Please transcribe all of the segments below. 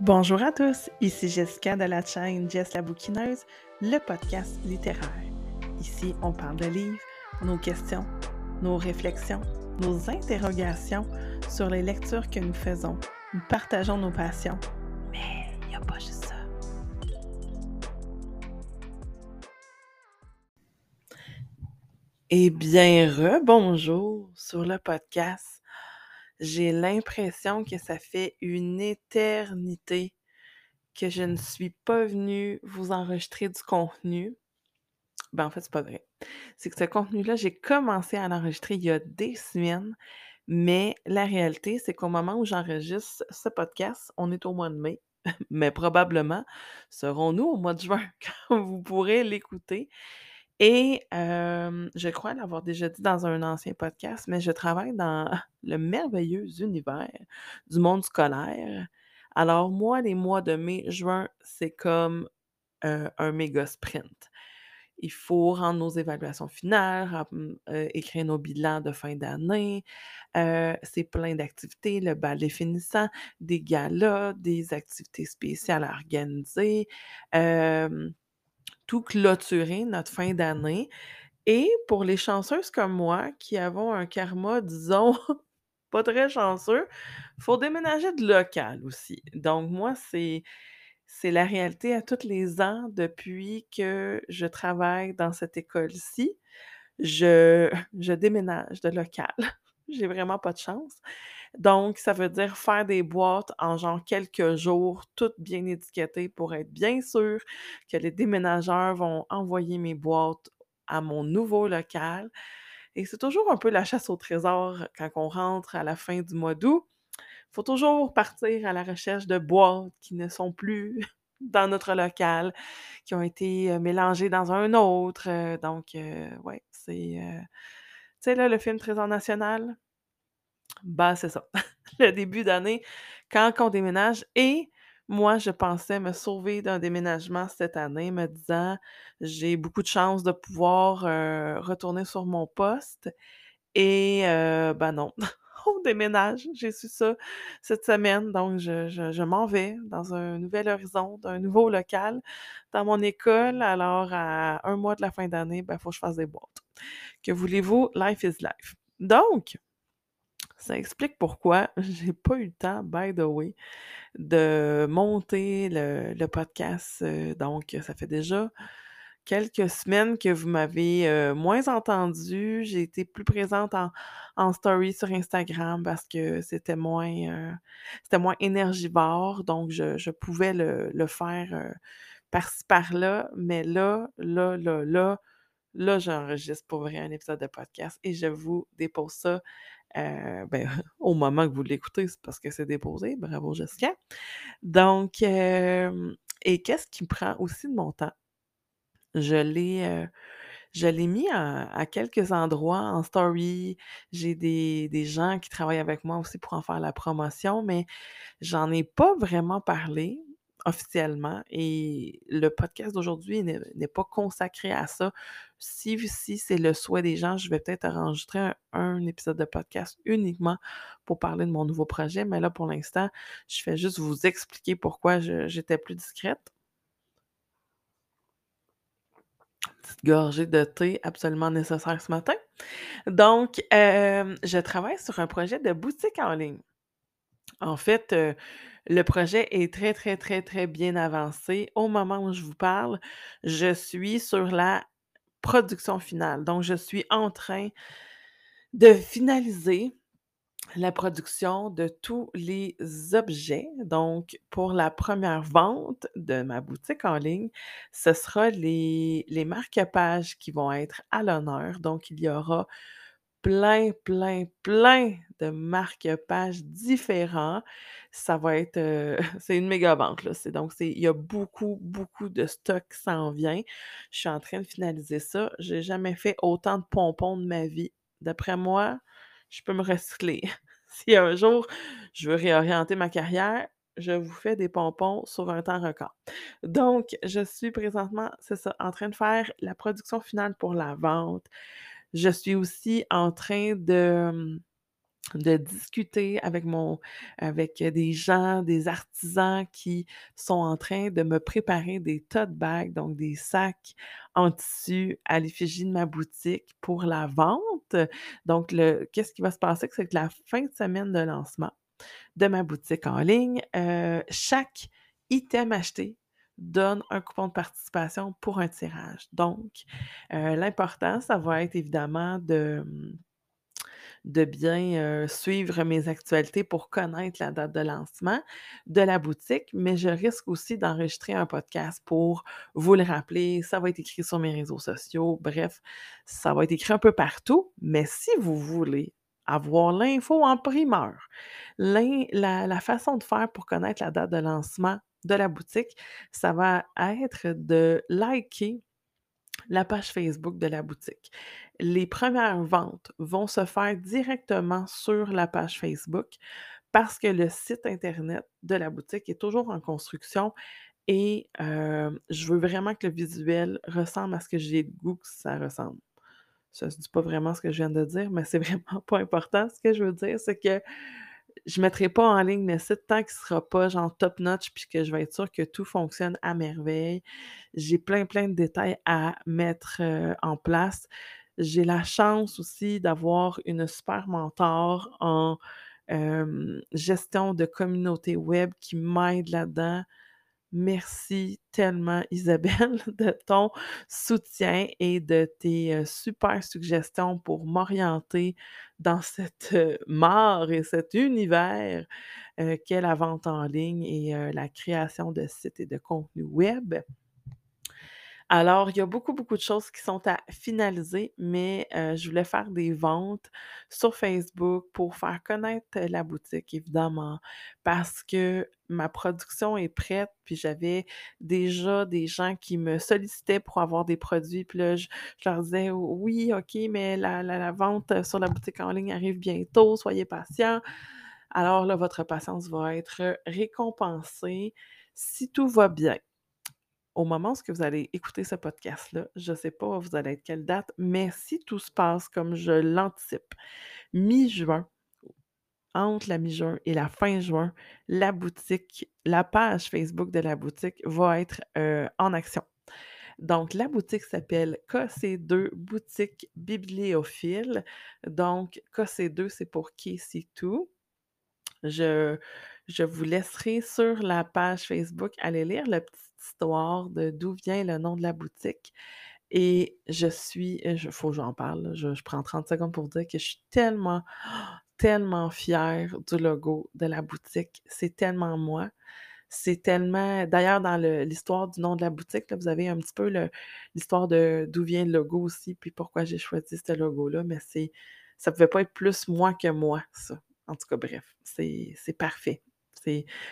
Bonjour à tous, ici Jessica de la chaîne Jess la bouquineuse, le podcast littéraire. Ici, on parle de livres, nos questions, nos réflexions, nos interrogations sur les lectures que nous faisons. Nous partageons nos passions, mais il n'y a pas juste ça. Eh bien, rebonjour sur le podcast. J'ai l'impression que ça fait une éternité que je ne suis pas venue vous enregistrer du contenu. Ben, en fait, c'est pas vrai. C'est que ce contenu-là, j'ai commencé à l'enregistrer il y a des semaines, mais la réalité, c'est qu'au moment où j'enregistre ce podcast, on est au mois de mai, mais probablement serons-nous au mois de juin quand vous pourrez l'écouter. Et je crois l'avoir déjà dit dans un ancien podcast, mais je travaille dans le merveilleux univers du monde scolaire. Alors moi, les mois de mai, juin, c'est comme un méga sprint. Il faut rendre nos évaluations finales, écrire nos bilans de fin d'année. c'est plein d'activités, le ballet finissant, des galas, des activités spéciales à organiser tout clôturer notre fin d'année. Et pour les chanceuses comme moi qui avons un karma, disons, pas très chanceux, faut déménager de local aussi. Donc moi, c'est c'est la réalité à tous les ans depuis que je travaille dans cette école-ci. Je, je déménage de local. J'ai vraiment pas de chance. Donc, ça veut dire faire des boîtes en genre quelques jours, toutes bien étiquetées pour être bien sûr que les déménageurs vont envoyer mes boîtes à mon nouveau local. Et c'est toujours un peu la chasse au trésor quand on rentre à la fin du mois d'août. Il faut toujours partir à la recherche de boîtes qui ne sont plus dans notre local, qui ont été euh, mélangées dans un autre. Euh, donc, euh, ouais, c'est. tu sais, là, le film Trésor national, bah, c'est ça. Le début d'année, quand on déménage et moi, je pensais me sauver d'un déménagement cette année, me disant: «J'ai beaucoup de chance de pouvoir, retourner sur mon poste» et ben non, on déménage. J'ai su ça cette semaine, donc je m'en vais dans un nouvel horizon, un nouveau local, dans mon école. Alors à un mois de la fin d'année, ben, il faut que je fasse des boîtes. Que voulez-vous? Life is life. Donc ça explique pourquoi j'ai pas eu le temps, by the way, de monter le, podcast. Euh, donc, ça fait déjà quelques semaines que vous m'avez euh, moins entendu. J'ai été plus présente en, story sur Instagram parce que c'était moins, euh, c'était moins énergivore. Donc, je, pouvais le, le faire par-ci par-là. Mais là, là, là, là, là, j'enregistre pour vrai un épisode de podcast et je vous dépose ça euh, ben, au moment que vous l'écoutez, c'est parce que c'est déposé. Bravo, Jessica. Donc, et qu'est-ce qui prend aussi de mon temps? Je l'ai, je l'ai mis à, quelques endroits en story. J'ai des, des, gens qui travaillent avec moi aussi pour en faire la promotion, mais j'en ai pas vraiment parlé officiellement et le podcast d'aujourd'hui n'est pas consacré à ça. Si, si c'est le souhait des gens, je vais peut-être enregistrer un, épisode de podcast uniquement pour parler de mon nouveau projet, mais là pour l'instant, je fais juste vous expliquer pourquoi j'étais plus discrète. Petite gorgée de thé absolument nécessaire ce matin. Donc, euh, je travaille sur un projet de boutique en ligne. En fait, euh, le projet est très, très, très, très bien avancé. Au moment où je vous parle, je suis sur la production finale. Donc, je suis en train de finaliser la production de tous les objets. Donc, pour la première vente de ma boutique en ligne, ce sera les, les marque-pages qui vont être à l'honneur. Donc, il y aura plein, plein, plein de marque-pages différents. Ça va être, euh, c'est une méga banque, là. Donc il y a beaucoup, beaucoup de stock qui s'en vient. Je suis en train de finaliser ça. J'ai jamais fait autant de pompons de ma vie. D'après moi, je peux me recycler. Si un jour je veux réorienter ma carrière, je vous fais des pompons sur un temps record. Donc, je suis présentement, c'est ça, en train de faire la production finale pour la vente. Je suis aussi en train de, de discuter avec mon avec, des gens, des artisans qui sont en train de me préparer des tote bags, donc des sacs en tissu à l'effigie de ma boutique pour la vente. Donc qu'est-ce qui va se passer? C'est que la fin de semaine de lancement de ma boutique en ligne, heu, chaque item acheté donne un coupon de participation pour un tirage. Donc, heu, l'important, ça va être évidemment de, bien, heu, suivre mes actualités pour connaître la date de lancement de la boutique, mais je risque aussi d'enregistrer un podcast pour vous le rappeler. Ça va être écrit sur mes réseaux sociaux. Bref, ça va être écrit un peu partout, mais si vous voulez avoir l'info en primeur, la façon de faire pour connaître la date de lancement de la boutique, ça va être de liker la page Facebook de la boutique. Les premières ventes vont se faire directement sur la page Facebook parce que le site internet de la boutique est toujours en construction et heu, je veux vraiment que le visuel ressemble à ce que j'ai le goût que ça ressemble. Ça se dit pas vraiment ce que je viens de dire, mais c'est vraiment pas important. Ce que je veux dire, c'est que je mettrai pas en ligne le site tant qu'il sera pas genre top notch puis que je vais être sûre que tout fonctionne à merveille. J'ai plein, plein de détails à mettre, heu, en place. J'ai la chance aussi d'avoir une super mentor en, hem, gestion de communauté web qui m'aide là-dedans. Merci tellement Isabelle de ton soutien et de tes, heu, super suggestions pour m'orienter dans cette, heu, mare et cet univers, heu, qu'est la vente en ligne et la création de sites et de contenus web. Alors, il y a beaucoup, beaucoup de choses qui sont à finaliser, mais heu, je voulais faire des ventes sur Facebook pour faire connaître la boutique évidemment, parce que ma production est prête, puis j'avais déjà des gens qui me sollicitaient pour avoir des produits, puis là, je leur disais: «Oui, OK, mais la la la vente sur la boutique en ligne arrive bientôt, soyez patients». Alors là, votre patience va être récompensée si tout va bien. Au moment où vous allez écouter ce podcast-là, je ne sais pas vous allez être quelle date, mais si tout se passe comme je l'anticipe, mi-juin, entre la mi-juin et la fin juin, la boutique, la page Facebook de la boutique va être euh, en action. Donc, la boutique s'appelle KC2 Boutique Bibliophile. Donc, KC2, c'est pour KC2. Je, je vous laisserai sur la page Facebook aller lire la petite histoire de d'où vient le nom de la boutique. Et je suis, il faut que j'en parle, je, prends 30 secondes pour dire que je suis tellement, tellement fière du logo de la boutique. C'est tellement moi. C'est tellement. D'ailleurs, dans l'histoire du nom de la boutique, là, vous avez un petit peu l'histoire de d'où vient le logo aussi, puis pourquoi j'ai choisi ce logo-là, mais c'est ça pouvait pas être plus moi que moi, ça. En tout cas, bref, c'est parfait.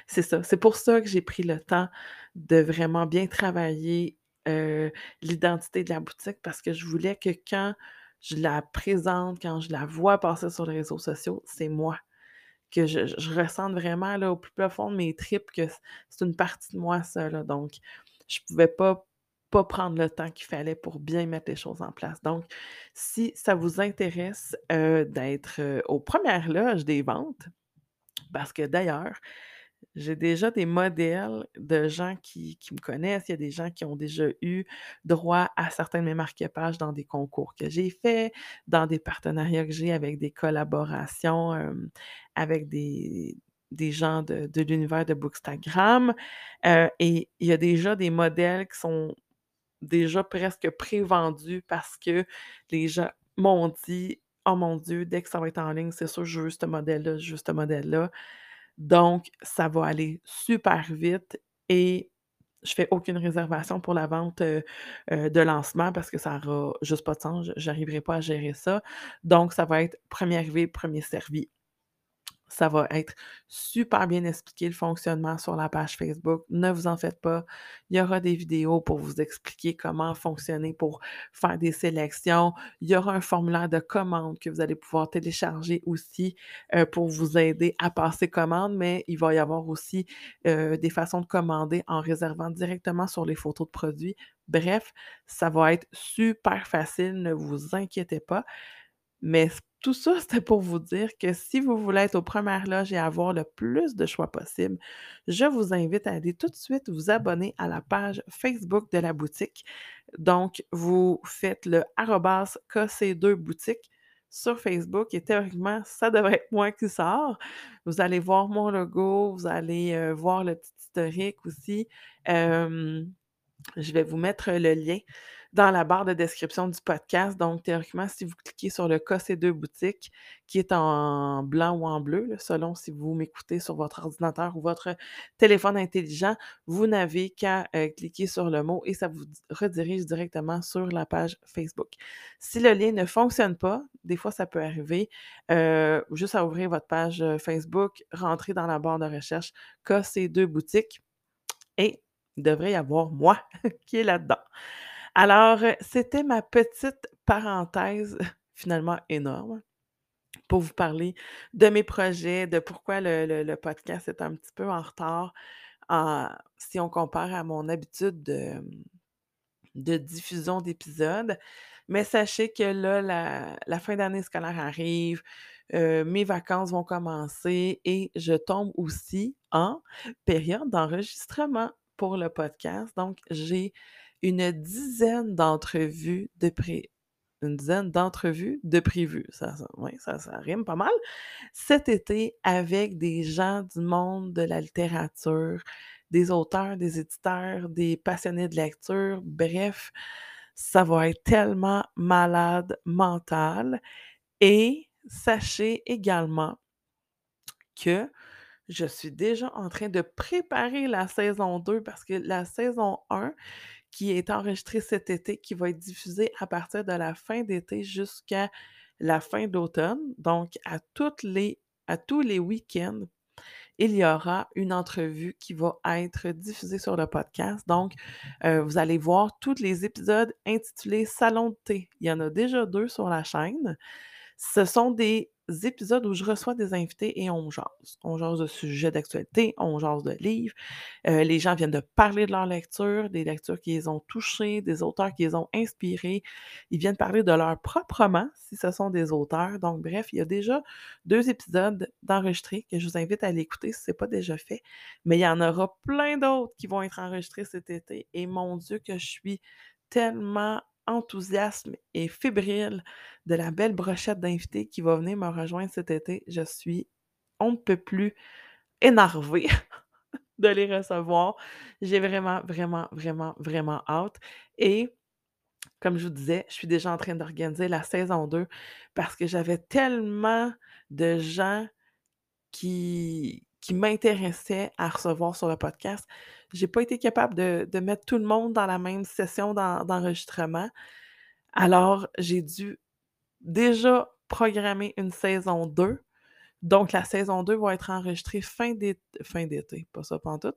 C'est ça. C'est pour ça que j'ai pris le temps de vraiment bien travailler euh, l'identité de la boutique parce que je voulais que quand je la présente, quand je la vois passer sur les réseaux sociaux, c'est moi que je ressente vraiment au plus profond de mes tripes que c'est une partie de moi ça donc je pouvais pas pas prendre le temps qu'il fallait pour bien mettre les choses en place. Donc si ça vous intéresse, heu, d'être, heu, aux premières loges des ventes, parce que d'ailleurs j'ai déjà des modèles de gens qui me connaissent. Il y a des gens qui ont déjà eu droit à certains de mes marque-pages dans des concours que j'ai faits, dans des partenariats que j'ai avec des collaborations, avec des gens de l'univers de Bookstagram, heu et il y a déjà des modèles qui sont déjà presque pré-vendus parce que les gens m'ont dit: «Oh mon Dieu, dès que ça va être en ligne, c'est sûr, je veux ce modèle-là, je veux ce modèle-là». Donc, ça va aller super vite et je fais aucune réservation pour la vente, de lancement parce que ça aura juste pas de sens. Je j'arriverai pas à gérer ça. Donc, ça va être premier arrivé, premier servi. Ça va être super bien expliqué le fonctionnement sur la page Facebook. Ne vous en faites pas. Il y aura des vidéos pour vous expliquer comment fonctionner pour faire des sélections. Il y aura un formulaire de commande que vous allez pouvoir télécharger aussi euh, pour vous aider à passer commande, mais il va y avoir aussi euh, des façons de commander en réservant directement sur les photos de produits. Bref, ça va être super facile, ne vous inquiétez pas. Mais tout ça, c'était pour vous dire que si vous voulez être aux premières loges et avoir le plus de choix possible, je vous invite à aller tout de suite vous abonner à la page Facebook de la boutique. Donc, vous faites le arrobas KC2 boutique sur Facebook et théoriquement, ça devrait être moi qui sort. Vous allez voir mon logo, vous allez euh, voir le petit historique aussi. Euh, je vais vous mettre le lien dans la barre de description du podcast. Donc, théoriquement, si vous cliquez sur le KC2 boutique, qui est en blanc ou en bleu, selon si vous m'écoutez sur votre ordinateur ou votre téléphone intelligent, vous n'avez qu'à euh, cliquer sur le mot et ça vous redirige directement sur la page Facebook. Si le lien ne fonctionne pas, des fois ça peut arriver, euh, juste à ouvrir votre page euh, Facebook, rentrer dans la barre de recherche KC2 boutique et il devrait y avoir moi qui est là-dedans. Alors, euh, c'était ma petite parenthèse, finalement énorme, pour vous parler de mes projets, de pourquoi le, podcast est un petit peu en retard si on compare à mon habitude de, diffusion d'épisodes. Mais sachez que là, la, fin d'année scolaire arrive, euh, mes vacances vont commencer et je tombe aussi en période d'enregistrement pour le podcast. Donc, j'ai une dizaine d'entrevues de pré une dizaine d'entrevues de prévues. Ça, ça, ça, rime pas mal. Cet été, avec des gens du monde de la littérature, des auteurs, des éditeurs, des passionnés de lecture, bref, ça va être tellement malade mental. Et sachez également que je suis déjà en train de préparer la saison 2 parce que la saison 1, qui est enregistrée cet été, qui va être diffusée à partir de la fin d'été jusqu'à la fin d'automne, donc à, toutes les, tous les week-ends, il y aura une entrevue qui va être diffusée sur le podcast. Donc, euh, vous allez voir tous les épisodes intitulés Salon de thé. Il y en a déjà deux sur la chaîne. Ce sont des épisodes où je reçois des invités et on jase. On jase de sujets d'actualité, on jase de livres. Euh, les gens viennent de parler de leur lecture, des lectures qui les ont touchés, des auteurs qui les ont inspirés. Ils viennent parler de leur propre roman, si ce sont des auteurs. Donc, bref, il y a déjà deux épisodes d'enregistrés que je vous invite à l'écouter si ce n'est pas déjà fait. Mais il y en aura plein d'autres qui vont être enregistrés cet été. Et mon Dieu, que je suis tellement enthousiasme et fébrile de la belle brochette d'invités qui va venir me rejoindre cet été. Je suis, on ne peut plus, énervée de les recevoir. J'ai vraiment, vraiment, vraiment, vraiment hâte. Et comme je vous disais, je suis déjà en train d'organiser la saison 2 parce que j'avais tellement de gens qui, qui m'intéressaient à recevoir sur le podcast. J'ai pas été capable de, mettre tout le monde dans la même session d'enregistrement. Alors, j'ai dû déjà programmer une saison 2. Donc, la saison 2 va être enregistrée fin d'été, pas ça tout,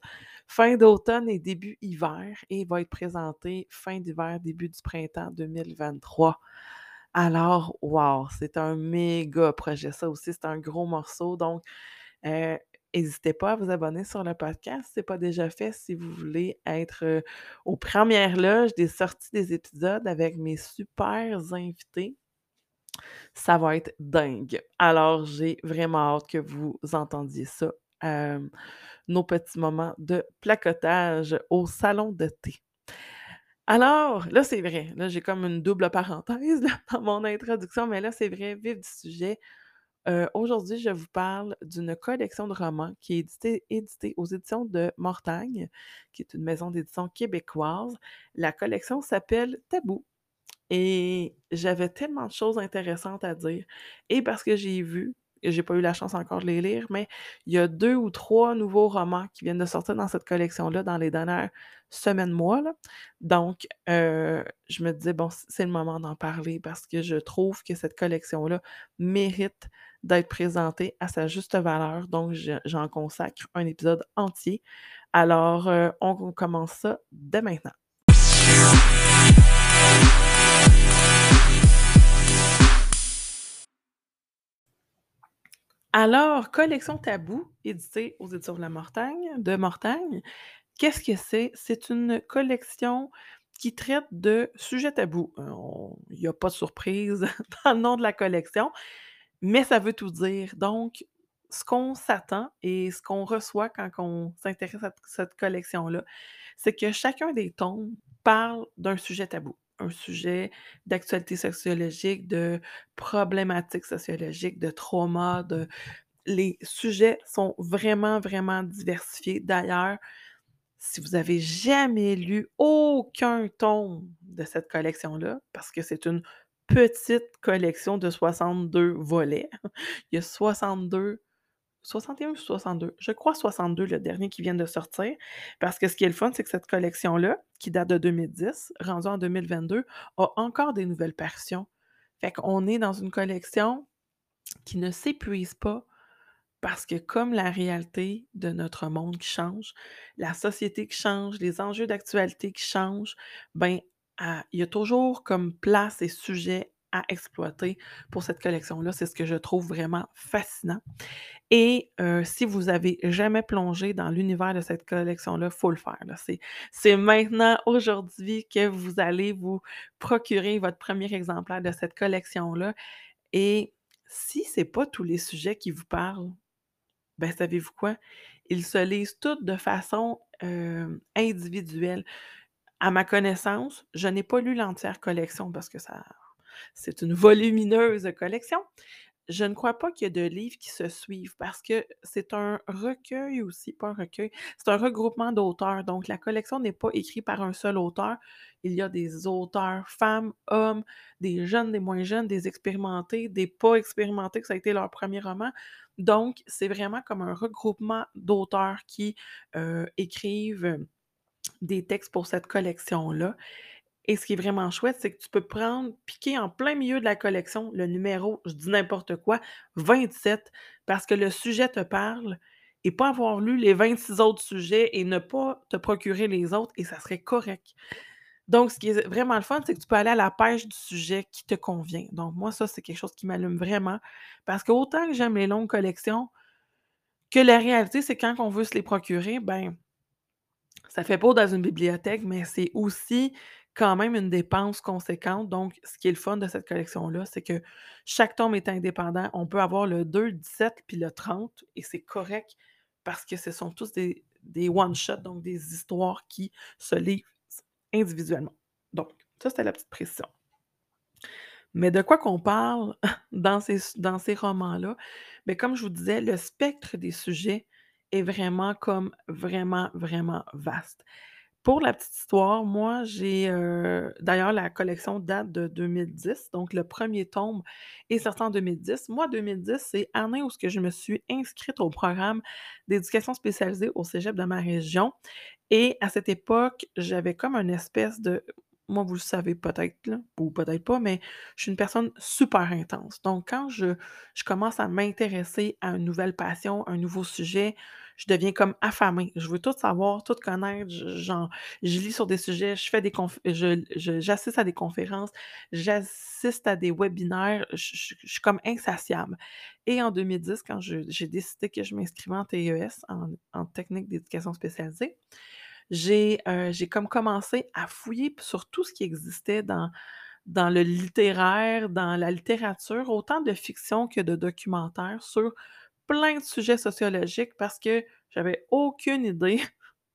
fin d'automne et début hiver et va être présentée fin d'hiver, début du printemps 2023. Alors, wow, c'est un méga projet. Ça aussi, c'est un gros morceau. Donc, euh, N'hésitez pas à vous abonner sur le podcast si ce n'est pas déjà fait, si vous voulez être aux premières loges des sorties des épisodes avec mes super invités. Ça va être dingue. Alors, j'ai vraiment hâte que vous entendiez ça. nos petits moments de placotage au salon de thé. Alors, là, c'est vrai. Là, j'ai comme une double parenthèse dans mon introduction, mais là, c'est vrai, vif du sujet. Euh, aujourd'hui, je vous parle d'une collection de romans qui est éditée, aux éditions de Mortagne, qui est une maison d'édition québécoise. La collection s'appelle Tabou. Et j'avais tellement de choses intéressantes à dire. Et parce que j'ai vu j'ai pas eu la chance encore de les lire, mais il y a deux ou trois nouveaux romans qui viennent de sortir dans cette collection-là dans les dernières semaines, mois. Donc, euh, je me disais, bon, c'est le moment d'en parler parce que je trouve que cette collection-là mérite d'être présentée à sa juste valeur. Donc, j'en consacre un épisode entier. Alors, euh, on commence ça dès maintenant. Alors, Collection Tabou, éditée aux éditions de la Mortagne, de Mortagne, qu'est-ce que c'est? C'est une collection qui traite de sujets tabous. On il y a pas de surprise dans le nom de la collection, mais ça veut tout dire. Donc, ce qu'on s'attend et ce qu'on reçoit quand on s'intéresse à cette collection-là, c'est que chacun des tomes parle d'un sujet tabou. Un sujet d'actualité sociologique, de problématiques sociologiques, de trauma, de les sujets sont vraiment, vraiment diversifiés. D'ailleurs, si vous avez jamais lu aucun tome de cette collection-là, parce que c'est une petite collection de 62 volets, il y a 62 61 ou 62? Je crois 62, le dernier qui vient de sortir. Parce que ce qui est le fun, c'est que cette collection-là, qui date de 2010, rendue en 2022, a encore des nouvelles parutions. Fait qu'on est dans une collection qui ne s'épuise pas parce que comme la réalité de notre monde qui change, la société qui change, les enjeux d'actualité qui changent, ben, il y a toujours comme place et sujet à exploiter pour cette collection-là. C'est ce que je trouve vraiment fascinant. Et heu, si vous avez jamais plongé dans l'univers de cette collection-là, faut le faire. C'est maintenant, aujourd'hui, que vous allez vous procurer votre premier exemplaire de cette collection-là et si c'est pas tous les sujets qui vous parlent, ben, savez-vous quoi? Ils se lisent tous de façon, hem, individuelle. À ma connaissance, je n'ai pas lu l'entière collection parce que ça c'est une volumineuse collection. Je ne crois pas qu'il y ait de livres qui se suivent parce que c'est un recueil aussi, pas un recueil, c'est un regroupement d'auteurs. Donc, la collection n'est pas écrite par un seul auteur. Il y a des auteurs, femmes, hommes, des jeunes, des moins jeunes, des expérimentés, des pas expérimentés, que ça a été leur premier roman. Donc, c'est vraiment comme un regroupement d'auteurs qui euh, écrivent des textes pour cette collection-là. Et ce qui est vraiment chouette, c'est que tu peux prendre, piquer en plein milieu de la collection le numéro, je dis n'importe quoi, 27, parce que le sujet te parle et pas avoir lu les 26 autres sujets et ne pas te procurer les autres et ça serait correct. Donc, ce qui est vraiment le fun, c'est que tu peux aller à la pêche du sujet qui te convient. Donc, moi, ça, c'est quelque chose qui m'allume vraiment parce qu'autant que j'aime les longues collections, que la réalité, c'est quand on veut se les procurer, ben, ça fait pas dans une bibliothèque, mais c'est aussi quand même une dépense conséquente. Donc, ce qui est le fun de cette collection-là, c'est que chaque tome est indépendant. On peut avoir le 2, le 17 puis le 30 et c'est correct parce que ce sont tous des, one-shots, donc des histoires qui se lisent individuellement. Donc, ça, c'était la petite précision. Mais de quoi qu'on parle dans ces, dans ces romans-là? Bien, comme je vous disais, le spectre des sujets est vraiment comme vraiment, vraiment vaste. Pour la petite histoire, moi, j'ai, heu d'ailleurs, la collection date de 2010, donc le premier tome est sorti en 2010. Moi, 2010, c'est l'année où je me suis inscrite au programme d'éducation spécialisée au cégep de ma région et à cette époque, j'avais comme une espèce de moi, vous le savez peut-être, ou peut-être pas, mais je suis une personne super intense. Donc, quand je commence à m'intéresser à une nouvelle passion, un nouveau sujet, je deviens comme affamée. Je veux tout savoir, tout connaître. Je, genre, je lis sur des sujets, je fais des j'assiste à des conférences, j'assiste à des webinaires. Je, suis comme insatiable. Et en 2010, quand j'ai décidé que je m'inscrivais en TES, en, en technique d'éducation spécialisée, j'ai, heu, j'ai comme commencé à fouiller sur tout ce qui existait dans dans le littéraire, dans la littérature, autant de fiction que de documentaire sur plein de sujets sociologiques parce que j'avais aucune idée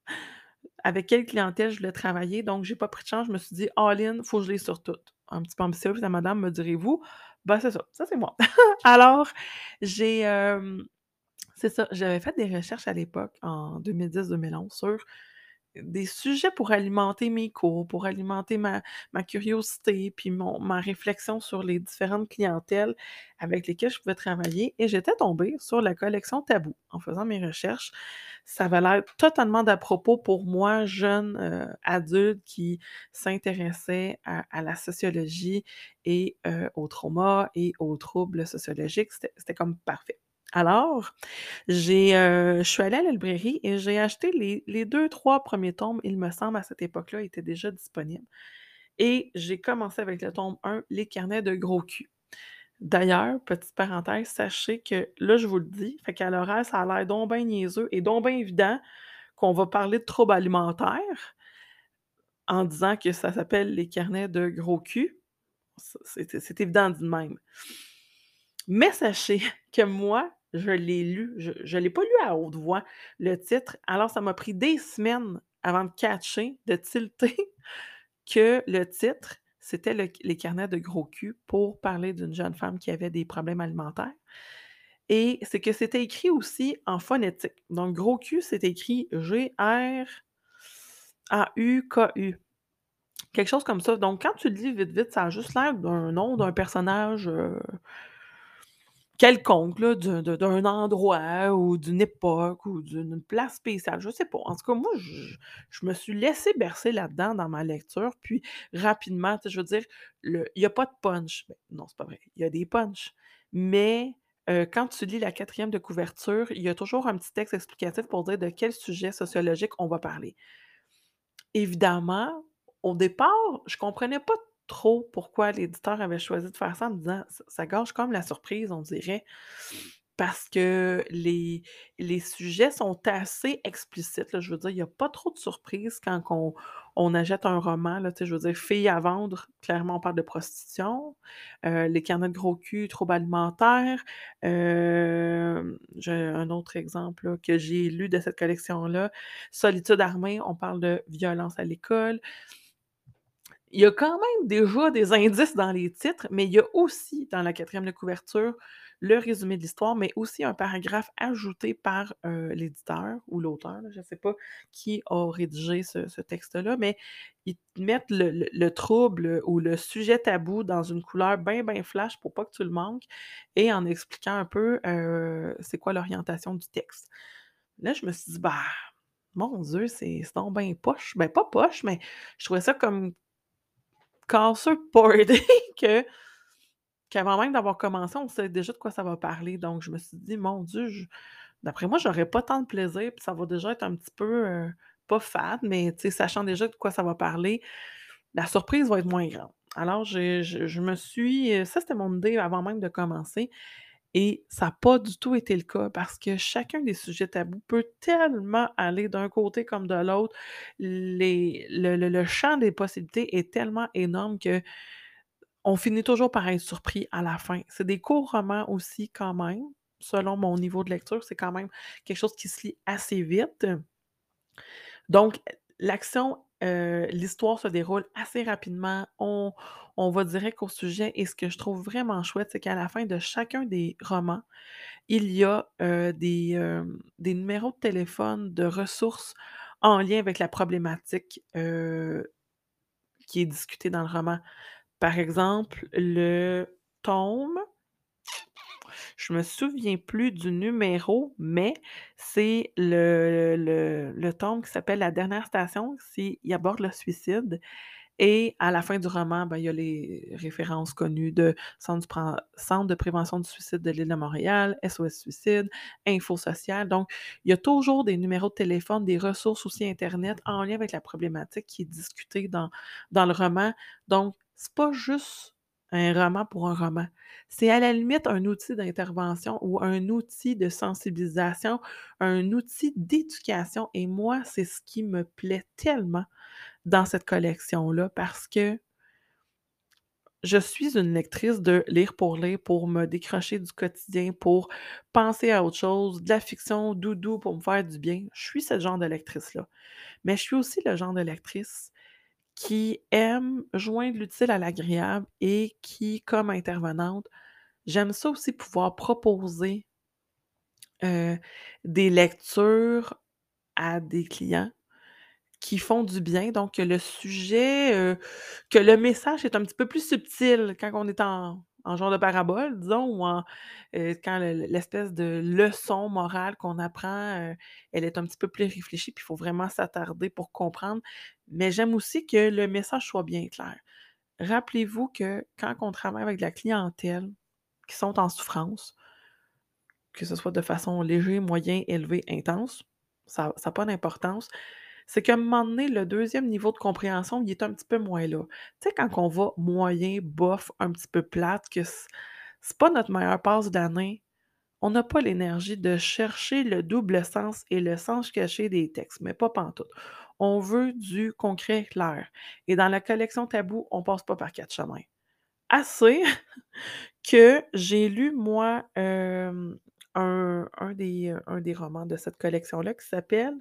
avec quelle clientèle je voulais travailler, donc j'ai pas pris de chance. Je me suis dit: «All-in, faut que je lise sur tout». Un petit peu ambitieuse, la madame, me direz-vous? Ben, c'est ça, ça c'est moi. Alors, j'ai, hem, c'est ça, j'avais fait des recherches à l'époque, en 2010-2011 sur des sujets pour alimenter mes cours, pour alimenter ma curiosité, puis ma réflexion sur les différentes clientèles avec lesquelles je pouvais travailler et j'étais tombée sur la collection Tabou en faisant mes recherches. Ça avait l'air totalement d'à propos pour moi, jeune, heu, adulte qui s'intéressait à la sociologie et heu, au trauma et aux troubles sociologiques. C'était comme parfait. Alors, j'ai, heu, je suis allée à la librairie et j'ai acheté les les 2-3 premiers tomes, il me semble, à cette époque-là, étaient déjà disponibles et j'ai commencé avec le tome 1, Les carnets de gros cul. D'ailleurs, petite parenthèse, sachez que là, je vous le dis, fait qu'à l'oral, ça a l'air donc bien niaiseux et donc bien évident qu'on va parler de troubles alimentaires. en disant que ça s'appelle les carnets de gros cul. c'est évident dit même. Mais sachez que moi, je l'ai lu, je ne l'ai pas lu à haute voix, le titre, alors ça m'a pris des semaines avant de catcher, de tilter que le titre, c'était les carnets de gros cul pour parler d'une jeune femme qui avait des problèmes alimentaires. Et c'est que c'était écrit aussi en phonétique. Donc, gros cul, c'est écrit G-R-A-U-K-U. Quelque chose comme ça. Donc, quand tu le dis vite, vite, ça a juste l'air d'un nom d'un personnage euh, quelconque, d'un endroit ou d'une époque ou d'une place spéciale. Je sais pas. En tout cas, moi, je, me suis laissé bercer là-dedans dans ma lecture. Puis, rapidement, je veux dire, il n'y a pas de punch. Ben, non, c'est pas vrai. Il y a des punch. Mais euh, quand tu lis la quatrième de couverture, il y a toujours un petit texte explicatif pour dire de quel sujet sociologique on va parler. Évidemment, au départ, je comprenais pas trop pourquoi l'éditeur avait choisi de faire ça en me disant ça, ça gâche comme la surprise, on dirait parce que les, sujets sont assez explicites. je veux dire, il n'y a pas trop de surprises quand on, on achète un roman. Là, je veux dire, Filles à vendre, clairement, on parle de prostitution. Euh, les carnets de gros cul, troubles alimentaires. Euh, j'ai un autre exemple que j'ai lu de cette collection-là. Solitude armée, on parle de violence à l'école. Il y a quand même déjà des indices dans les titres, mais il y a aussi dans la quatrième de couverture le résumé de l'histoire, mais aussi un paragraphe ajouté par l'éditeur ou l'auteur, je ne sais pas qui a rédigé ce, texte-là, mais ils mettent le, trouble ou le sujet tabou dans une couleur bien, bien flash pour pas que tu le manques et en expliquant un peu c'est quoi l'orientation du texte. Là, je me suis dit, bah, mon Dieu, c'est donc bien poche. Ben, pas poche, mais je trouvais ça comme casseux pour que qu'avant même d'avoir commencé, on sait déjà de quoi ça va parler. Donc, je me suis dit, mon Dieu, d'après moi, j'aurais pas tant de plaisir, puis ça va déjà être un petit peu, euh, pas fade, mais sachant déjà de quoi ça va parler, la surprise va être moins grande. Alors, je, me suis. Euh, ça, c'était mon idée avant même de commencer. Et ça n'a pas du tout été le cas parce que chacun des sujets tabous peut tellement aller d'un côté comme de l'autre. le, le, champ des possibilités est tellement énorme que on finit toujours par être surpris à la fin. C'est des courts romans aussi quand même, selon mon niveau de lecture, c'est quand même quelque chose qui se lit assez vite. Donc, l'action, euh, l'histoire se déroule assez rapidement. On, va direct au sujet. Et ce que je trouve vraiment chouette, c'est qu'à la fin de chacun des romans, il y a euh, euh, des, numéros de téléphone, de ressources en lien avec la problématique qui est discutée dans le roman. Par exemple, le tome, je me souviens plus du numéro, mais c'est le, tome qui s'appelle La dernière station, il aborde le suicide. Et à la fin du roman, ben, il y a les références connues de Centre, de prévention du suicide de l'île de Montréal, SOS Suicide, Info Social. Donc, il y a toujours des numéros de téléphone, des ressources aussi Internet en lien avec la problématique qui est discutée dans, dans le roman. Donc, c'est pas juste un roman pour un roman. C'est à la limite un outil d'intervention ou un outil de sensibilisation, un outil d'éducation. Et moi, c'est ce qui me plaît tellement dans cette collection-là parce que je suis une lectrice de lire pour lire, pour me décrocher du quotidien, pour penser à autre chose, de la fiction, doudou, pour me faire du bien. Je suis ce genre de lectrice-là. Mais je suis aussi le genre de lectrice qui aime joindre l'utile à l'agréable et qui, comme intervenante, j'aime ça aussi pouvoir proposer des lectures à des clients qui font du bien. Donc, le sujet, que le message est un petit peu plus subtil quand on est en, en genre de parabole, disons, ou en, quand l'espèce de leçon morale qu'on apprend, elle est un petit peu plus réfléchie, puis il faut vraiment s'attarder pour comprendre. Mais j'aime aussi que le message soit bien clair. Rappelez-vous que quand on travaille avec la clientèle qui sont en souffrance, que ce soit de façon léger, moyen, élevé, intense, ça n'a pas d'importance c'est qu'à un moment donné, le deuxième niveau de compréhension, il est un petit peu moins là. Tu sais, quand on va moyen, bof, un petit peu plate, que c'est pas notre meilleure passe d'année, on n'a pas l'énergie de chercher le double sens et le sens caché des textes, mais pas pantoute. On veut du concret clair. Et dans la collection Tabou, on passe pas par quatre chemins. Assez que j'ai lu, moi, un, des, un des romans de cette collection-là qui s'appelle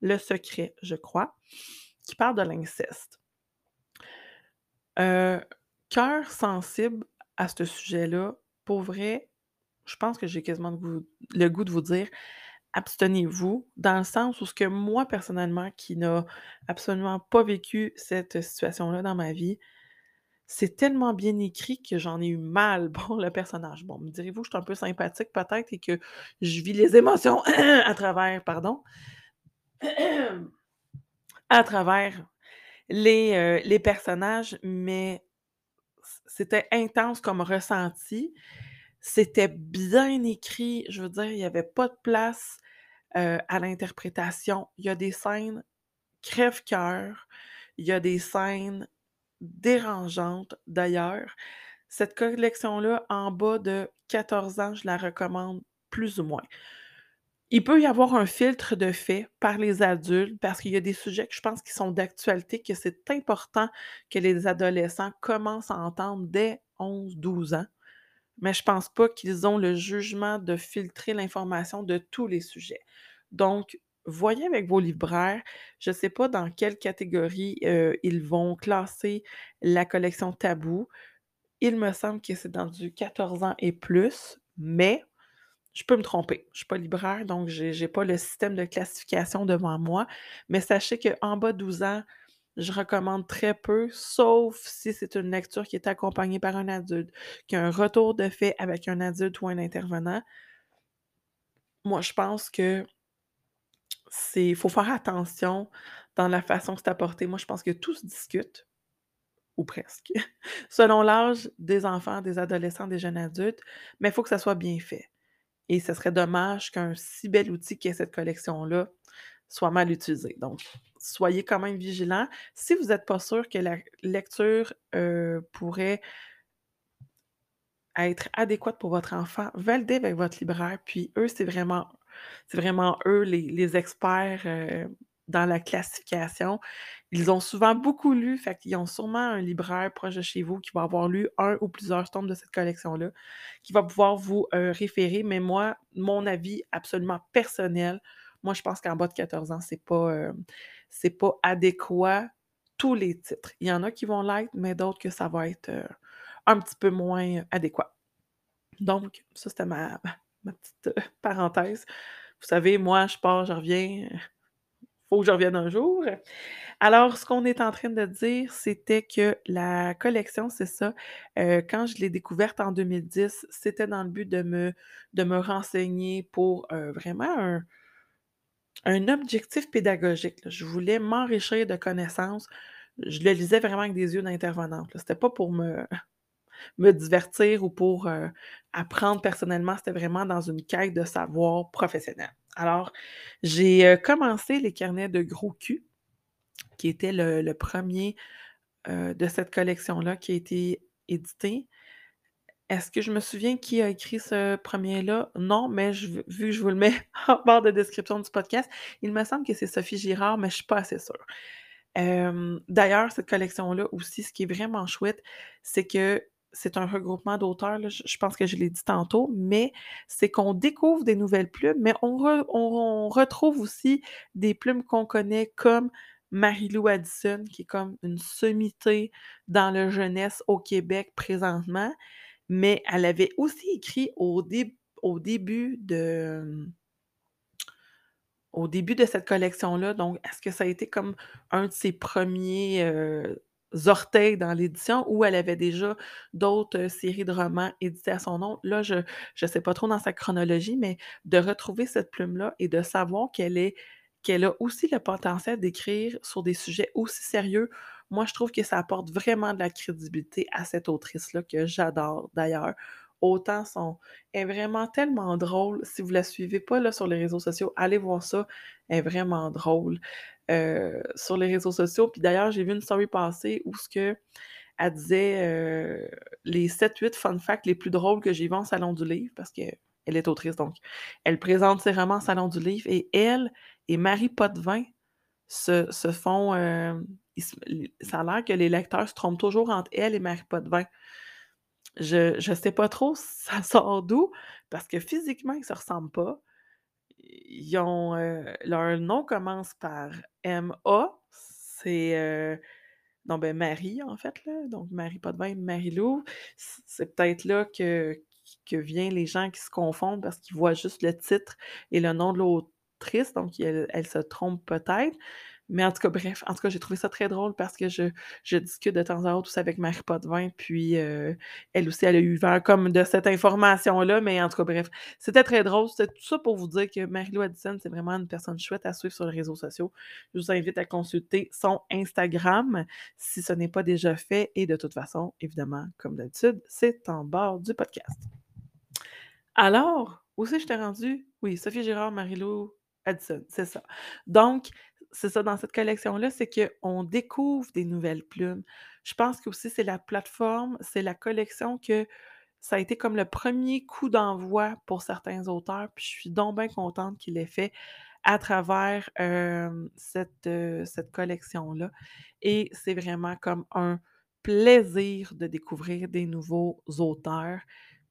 Le Secret, je crois, qui parle de l'inceste. Euh, cœur sensible à ce sujet-là, pour vrai, je pense que j'ai quasiment le goût de vous dire abstenez-vous, dans le sens où ce que moi, personnellement, qui n'a absolument pas vécu cette situation-là dans ma vie, c'est tellement bien écrit que j'en ai eu mal pour le personnage. Bon, me direz-vous, je suis un peu sympathique peut-être et que je vis les émotions à travers, pardon, à travers les, euh, personnages, mais c'était intense comme ressenti. C'était bien écrit, je veux dire, il n'y avait pas de place euh, à l'interprétation. Il y a des scènes crève-cœur, il y a des scènes dérangeantes d'ailleurs. Cette collection-là, en bas de 14 ans, je la recommande plus ou moins. Il peut y avoir un filtre de fait par les adultes parce qu'il y a des sujets que je pense qui sont d'actualité, que c'est important que les adolescents commencent à entendre dès 11-12 ans. Mais je pense pas qu'ils ont le jugement de filtrer l'information de tous les sujets. Donc, voyez avec vos libraires, je ne sais pas dans quelle catégorie euh, ils vont classer la collection Tabou. Il me semble que c'est dans du 14 ans et plus, mais je peux me tromper. Je ne suis pas libraire, donc je n'ai pas le système de classification devant moi. Mais sachez qu'en bas de 12 ans, je recommande très peu, sauf si c'est une lecture qui est accompagnée par un adulte, qui a un retour de fait avec un adulte ou un intervenant. Moi, je pense que c'est faut faire attention dans la façon que c'est apporté. Moi, je pense que tout se discute, ou presque, selon l'âge des enfants, des adolescents, des jeunes adultes, mais il faut que ça soit bien fait. Et ce serait dommage qu'un si bel outil qui est cette collection-là soit mal utilisé. Donc, soyez quand même vigilants. Si vous n'êtes pas sûr que la lecture euh, pourrait être adéquate pour votre enfant, validez avec votre libraire. Puis eux, c'est vraiment c'est vraiment eux les, experts euh, dans la classification. Ils ont souvent beaucoup lu, fait qu'ils ont sûrement un libraire proche de chez vous qui va avoir lu un ou plusieurs tomes de cette collection-là, qui va pouvoir vous euh, référer. Mais moi, mon avis absolument personnel, moi, je pense qu'en bas de 14 ans, c'est pas, euh, c'est pas adéquat tous les titres. Il y en a qui vont l'être, mais d'autres que ça va être un petit peu moins adéquat. Donc, ça, c'était ma, ma petite euh, parenthèse. Vous savez, moi, je pars, je reviens. Faut que je revienne un jour. Alors, ce qu'on est en train de dire, c'était que la collection, c'est ça. Euh, quand je l'ai découverte en 2010, c'était dans le but de me, de me renseigner pour euh, vraiment un, un, objectif pédagogique. Je voulais m'enrichir de connaissances. Je le lisais vraiment avec des yeux d'intervenante. C'était pas pour me, me divertir ou pour euh, apprendre personnellement, c'était vraiment dans une quête de savoir professionnel. Alors, j'ai euh, commencé les carnets de gros cul, qui était le, premier euh, de cette collection-là qui a été édité. Est-ce que je me souviens qui a écrit ce premier-là? Non, mais vu que je vous le mets en barre de description du podcast, il me semble que c'est Sophie Girard, mais je ne suis pas assez sûre. D'ailleurs, cette collection-là aussi, ce qui est vraiment chouette, c'est que c'est un regroupement d'auteurs, je, pense que je l'ai dit tantôt, mais c'est qu'on découvre des nouvelles plumes, mais on, retrouve aussi des plumes qu'on connaît comme Marie-Lou Addison, qui est comme une sommité dans la jeunesse au Québec présentement, mais elle avait aussi écrit au, au début de au début de cette collection-là. Donc, est-ce que ça a été comme un de ses premiers euh, orteils dans l'édition ou elle avait déjà d'autres séries de romans édités à son nom. Là, je ne sais pas trop dans sa chronologie, mais de retrouver cette plume-là et de savoir qu'elle est qu'elle a aussi le potentiel d'écrire sur des sujets aussi sérieux, moi, je trouve que ça apporte vraiment de la crédibilité à cette autrice-là que j'adore d'ailleurs. Autant son est vraiment tellement drôle. Si vous la suivez pas là, sur les réseaux sociaux, allez voir ça. Elle est vraiment drôle. Euh, sur les réseaux sociaux. Puis d'ailleurs, j'ai vu une story passer où ce que elle disait euh, les 7-8 fun facts les plus drôles que j'ai vus en Salon du Livre, parce qu'elle est autrice, donc elle présente ses romans en Salon du Livre, et elle et Marie Potvin se font, l ça a l'air que les lecteurs se trompent toujours entre elle et Marie Potvin. Je je sais pas trop ça sort d'où, parce que physiquement, ils se ressemblent pas. Ils ont, heu, leur nom commence par M-A, c'est, non, ben, Marie, en fait, là, donc Marie Potvin, Marie-Lou. C'est peut-être là que que vient les gens qui se confondent parce qu'ils voient juste le titre et le nom de l'autrice, donc elle se trompe peut-être. Mais en tout cas, bref, en tout cas, j'ai trouvé ça très drôle parce que je je discute de temps autre aussi avec Marie Potvin, puis, heu, elle aussi, elle a eu vent comme de cette information-là, mais en tout cas, bref, c'était très drôle. C'était tout ça pour vous dire que Marie-Lou Addison, c'est vraiment une personne chouette à suivre sur les réseaux sociaux. Je vous invite à consulter son Instagram si ce n'est pas déjà fait et de toute façon, évidemment, comme d'habitude, c'est en bas du podcast. Alors, où c'est que j'étais rendue? Oui, Sophie Girard, Marie-Lou Addison, c'est ça. Donc, c'est ça, dans cette collection-là, c'est qu'on découvre des nouvelles plumes. Je pense qu'aussi c'est la plateforme, c'est la collection que ça a été comme le premier coup d'envoi pour certains auteurs, puis je suis donc bien contente qu'il l'ait fait à travers, cette, cette collection-là et c'est vraiment comme un plaisir de découvrir des nouveaux auteurs.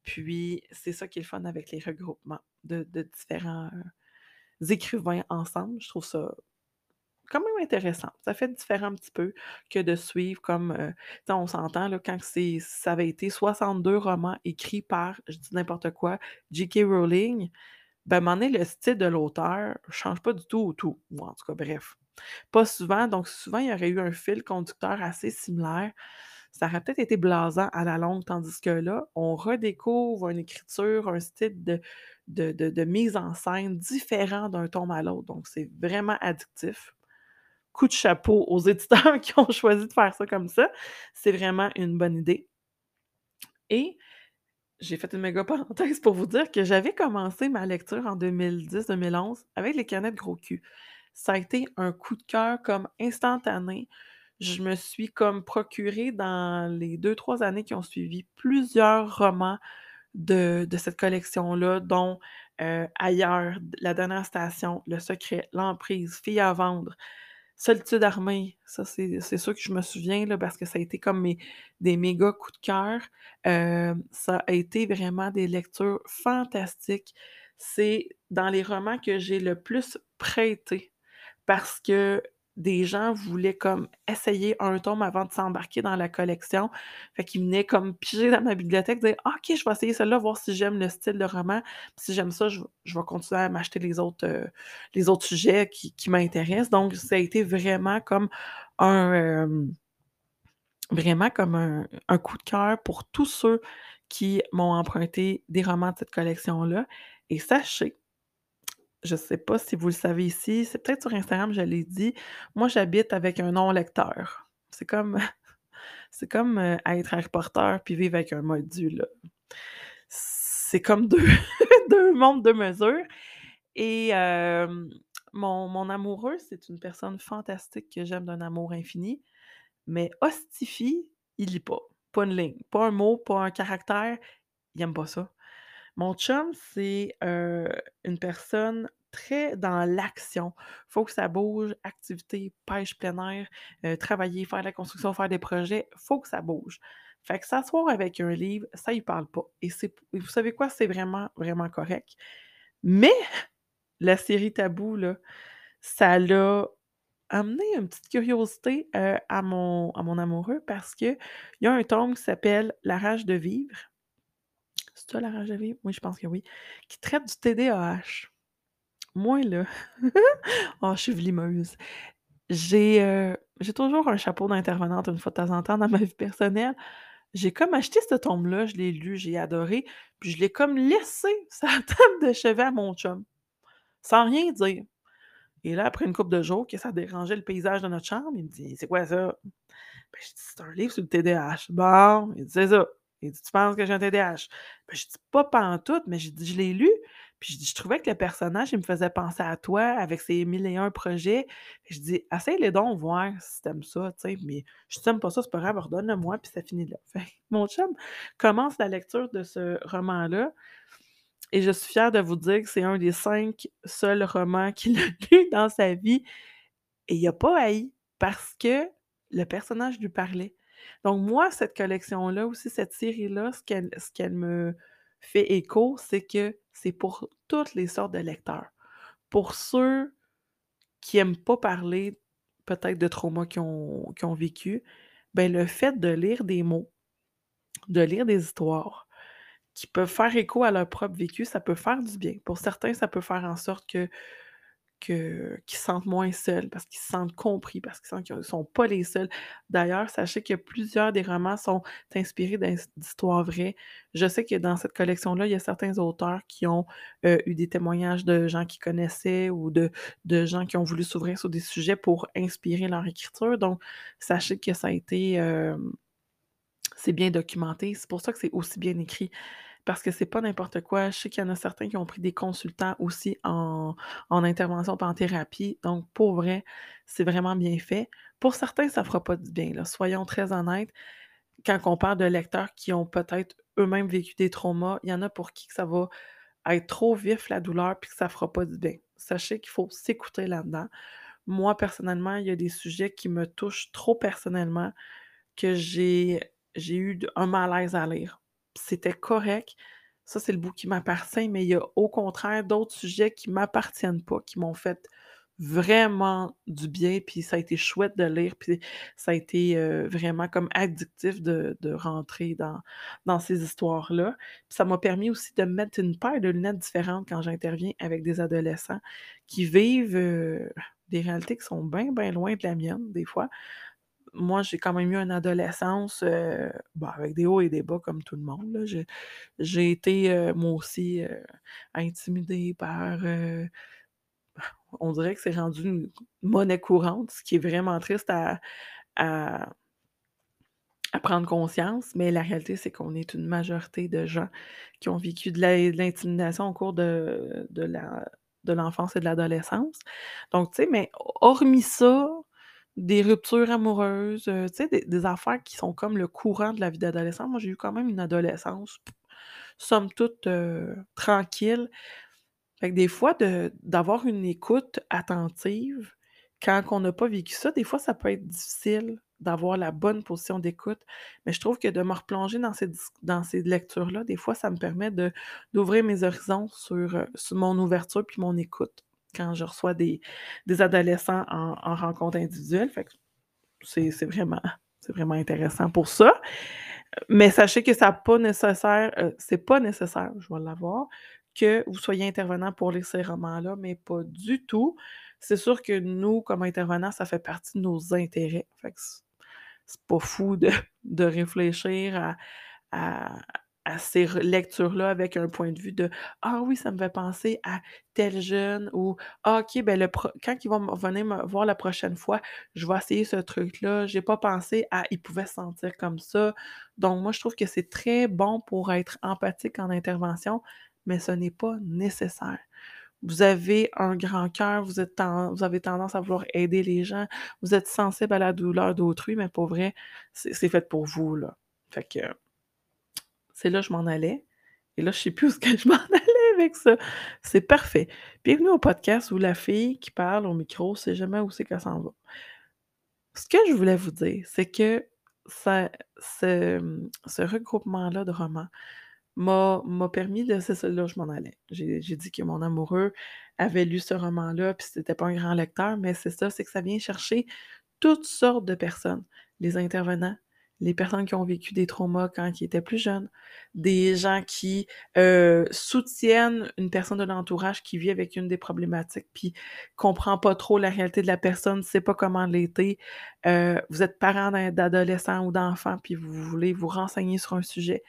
Puis c'est ça qui est le fun avec les regroupements de de différents, écrivains ensemble. Je trouve ça quand même intéressant. Ça fait différent un petit peu que de suivre comme, sais, on s'entend là, quand c'est ça avait été 62 romans écrits par, je dis n'importe quoi, J.K. Rowling, ben, à un moment donné, le style de l'auteur change pas du tout au tout, ou en tout cas, bref. Pas souvent, donc souvent, il y aurait eu un fil conducteur assez similaire. Ça aurait peut-être été blasant à la longue, tandis que là, on redécouvre une écriture, un style de de de mise en scène différent d'un tome à l'autre, donc c'est vraiment addictif. Coup de chapeau aux éditeurs qui ont choisi de faire ça comme ça. C'est vraiment une bonne idée. Et j'ai fait une méga parenthèse pour vous dire que j'avais commencé ma lecture en 2010-2011 avec Les Canettes Gros Cul. Ça a été un coup de cœur comme instantané. Je me suis comme procuré dans les 2-3 années qui ont suivi plusieurs romans de cette collection-là, dont, heu, Ailleurs, La Dernière Station, Le Secret, L'Emprise, Filles à vendre, Solitude armée. Ça, c'est sûr que je me souviens là, parce que ça a été comme des méga coups de cœur. Hem, ça a été vraiment des lectures fantastiques. C'est dans les romans que j'ai le plus prêté parce que des gens voulaient comme essayer un tome avant de s'embarquer dans la collection. Fait qu'ils venaient comme piger dans ma bibliothèque, dire: «Ah OK, je vais essayer celle-là, voir si j'aime le style de roman. Puis si j'aime ça, je vais continuer à m'acheter les autres, heu, les autres sujets qui m'intéressent». Donc ça a été vraiment comme un, hem, vraiment comme un coup de cœur pour tous ceux qui m'ont emprunté des romans de cette collection-là et sachez je sais pas si vous le savez ici, c'est peut-être sur Instagram, je l'ai dit, moi j'habite avec un non-lecteur. C'est comme c'est comme, heu, être Harry Potter puis vivre avec un moldu, là. C'est comme 2 2 mondes, 2 mesures et mon amoureux, c'est une personne fantastique que j'aime d'un amour infini, mais hostifie, il lit pas. Pas une ligne, pas un mot, pas un caractère, il aime pas ça. Mon chum, c'est, une personne très dans l'action. Faut que ça bouge, activité, pêche plein air, travailler, faire de la construction, faire des projets, faut que ça bouge. Fait que s'asseoir avec un livre, ça y parle pas et c'est vous savez quoi? C'est vraiment, vraiment correct. Mais la série Tabou là, ça l'a amené une petite curiosité, à mon à mon amoureux parce qu'il y a un tome qui s'appelle La rage de vivre. C'est ça La rage de vivre? Oui, je pense que oui, qui traite du TDAH. Moi là, oh je suis vlimeuse. J'ai, j'ai toujours un chapeau d'intervenante une fois de temps en temps dans ma vie personnelle. J'ai comme acheté ce tome-là, je l'ai lu, j'ai adoré, puis je l'ai comme laissé sur la table de chevet à mon chum, sans rien dire et là, après une couple de jours que ça dérangeait le paysage de notre chambre, il me dit: «C'est quoi ça?» Ben, j'ai dit: «C'est un livre sur le TDAH». «Bon», il dit: «C'est ça». Il dit: «Tu penses que j'ai un TDAH?» Ben, j'ai dit: «Pas pantoute», mais dit: «Je l'ai lu, puis je dis: "Je trouvais que le personnage, il me faisait penser à toi avec ses mille et un projets." Je dis: «Essaye-le donc voir si tu aimes ça, tu sais, mais si tu aimes pas ça, c'est pas grave, redonne-le-moi puis ça finit là». Mon chum commence la lecture de ce roman-là et je suis fière de vous dire que c'est un des 5 seuls romans qu'il a lu dans sa vie Et il a pas haï parce que le personnage lui parlait. Donc moi, cette collection-là aussi, cette série-là, ce qu'elle me fait écho, c'est que c'est pour toutes les sortes de lecteurs. Pour ceux qui aiment pas parler peut-être de traumas qu'ils ont qu'ils ont vécu, ben le fait de lire des mots, de lire des histoires qui peuvent faire écho à leur propre vécu, ça peut faire du bien. Pour certains, ça peut faire en sorte que qu'ils se sentent moins seuls, parce qu'ils se sentent compris, parce qu'ils sentent qu'ils ne sont pas les seuls. D'ailleurs, sachez que plusieurs des romans sont inspirés d'his d'histoires vraies. Je sais que dans cette collection-là, il y a certains auteurs qui ont, heu, eu des témoignages de gens qu'ils connaissaient ou de de gens qui ont voulu s'ouvrir sur des sujets pour inspirer leur écriture. Donc, sachez que ça a été, hem, c'est bien documenté. C'est pour ça que c'est aussi bien écrit parce que c'est pas n'importe quoi. Je sais qu'il y en a certains qui ont pris des consultants aussi en en intervention puis en thérapie. Donc pour vrai, c'est vraiment bien fait. Pour certains, ça fera pas du bien, soyons très honnêtes. Quand on parle de lecteurs qui ont peut-être eux-mêmes vécu des traumas, il y en a pour qui que ça va être trop vif la douleur puis que ça fera pas du bien. Sachez qu'il faut s'écouter là-dedans. Moi, personnellement, il y a des sujets qui me touchent trop personnellement que j'ai eu un malaise à lire. C'était correct. Ça, c'est le bout qui m'appartient, mais il y a au contraire d'autres sujets qui m'appartiennent pas, qui m'ont fait vraiment du bien, puis ça a été chouette de lire, puis ça a été, heu, vraiment comme addictif de de rentrer dans dans ces histoires-là. Puis ça m'a permis aussi de mettre une paire de lunettes différentes quand j'interviens avec des adolescents qui vivent, heu, des réalités qui sont bien, bien loin de la mienne, des fois. Moi, j'ai quand même eu une adolescence, heu, bah, avec des hauts et des bas comme tout le monde. J'ai été, heu, moi aussi, heu, intimidée par, on dirait que c'est rendu une monnaie courante, ce qui est vraiment triste à à prendre conscience, mais la réalité, c'est qu'on est une majorité de gens qui ont vécu de de l'intimidation au cours de de la de l'enfance et de l'adolescence. Donc, tu sais, mais hormis ça, des ruptures amoureuses, heu, tu sais, des affaires qui sont comme le courant de la vie d'adolescent. Moi, j'ai eu quand même une adolescence, somme toute, heu, tranquille. Des fois, d'avoir une écoute attentive quand on n'a pas vécu ça, des fois, ça peut être difficile d'avoir la bonne position d'écoute. Mais je trouve que de me replonger dans ces dans ces lectures-là, des fois, ça me permet d'ouvrir mes horizons sur, heu, sur mon ouverture puis mon écoute quand je reçois des des adolescents en en rencontre individuelle. C'est c'est vraiment c'est vraiment intéressant pour ça. Mais sachez que ça pas nécessaire, heu, c'est pas nécessaire, je vais l'avoir, que vous soyez intervenant pour lire ces romans-là, mais pas du tout. C'est sûr que nous, comme intervenants, ça fait partie de nos intérêts. Fait que c'est pas fou de de réfléchir à à à ces re lectures-là avec un point de vue de: «Ah oui, ça me fait penser à tel jeune» ou «Ah OK, ben le pro quand ils vont venir me voir la prochaine fois, je vais essayer ce truc-là. J'ai pas pensé à il pouvait se sentir comme ça». Donc moi, je trouve que c'est très bon pour être empathique en intervention, mais ce n'est pas nécessaire. Vous avez un grand cœur, vous êtes vous avez tendance à vouloir aider les gens, vous êtes sensible à la douleur d'autrui, mais pour vrai, c'est c'est fait pour vous, là. Fait que c'est là je m'en allais et là, je sais plus où est-ce que je m'en allais avec ça. C'est parfait. Bienvenue au podcast où la fille qui parle au micro sait jamais où c'est qu'elle s'en va. Ce que je voulais vous dire, c'est que ce, ce regroupement-là de romans m'a permis de c'est ça, là je m'en allais. J'ai j'ai dit que mon amoureux avait lu ce roman-là, puis c'était pas un grand lecteur, mais c'est ça, c'est que ça vient chercher toutes sortes de personnes. Les intervenants, les personnes qui ont vécu des traumas quand ils étaient plus jeunes, des gens qui, heu, soutiennent une personne de l'entourage qui vit avec une des problématiques, puis comprend pas trop la réalité de la personne, sait pas comment l'aider. Heu, vous êtes parent d'adolescents ou d'enfants, puis vous voulez vous renseigner sur un sujet.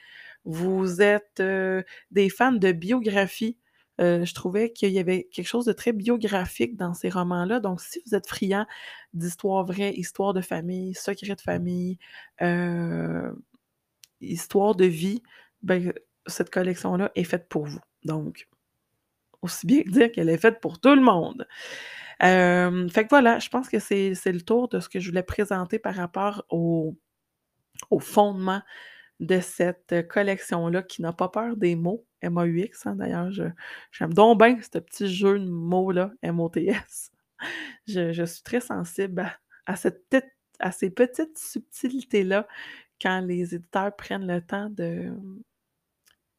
Vous êtes, heu, des fans de biographie. Heu, je trouvais qu'il y avait quelque chose de très biographique dans ces romans-là. Donc si vous êtes friands d'histoires vraies, histoires de famille, secrets de famille, heu, histoires de vie, ben, cette collection-là est faite pour vous. Donc, aussi bien dire qu'elle est faite pour tout le monde. Hem, fait que voilà, je pense que c'est c'est le tour de ce que je voulais présenter par rapport au au fondement de cette collection-là qui n'a pas peur des mots, M-A-U-X, hein, d'ailleurs, j'aime donc bien ce petit jeu de mots-là, M-O-T-S. Je suis très sensible à cette tête à ces petites subtilités-là quand les éditeurs prennent le temps de,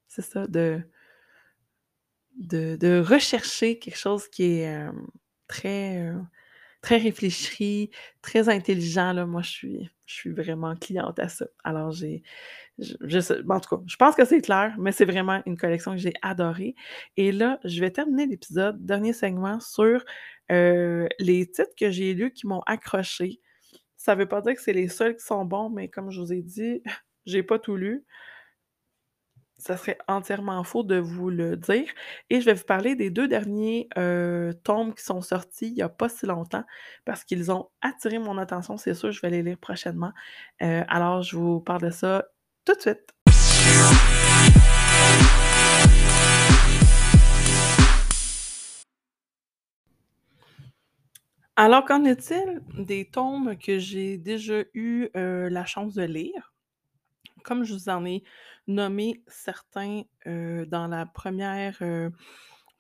c'est ça, de de rechercher quelque chose qui est, hem, très, heu, très réfléchi, très intelligent, là. Moi, je suis je suis vraiment cliente à ça. Alors j'ai je en tout cas, je pense que c'est clair, mais c'est vraiment une collection que j'ai adorée et là, je vais terminer l'épisode, dernier segment sur, heu, les titres que j'ai lus qui m'ont accrochée. Ça veut pas dire que c'est les seuls qui sont bons, mais comme je vous ai dit, j'ai pas tout lu. Ça serait entièrement faux de vous le dire et je vais vous parler des 2 derniers, heu, tomes qui sont sortis il y a pas si longtemps parce qu'ils ont attiré mon attention, c'est sûr, je vais les lire prochainement. Heu, alors je vous parle de ça tout de suite. Alors qu'en est-il des tomes que j'ai déjà eu, heu, la chance de lire? Comme je vous en ai nommé certains, dans la première,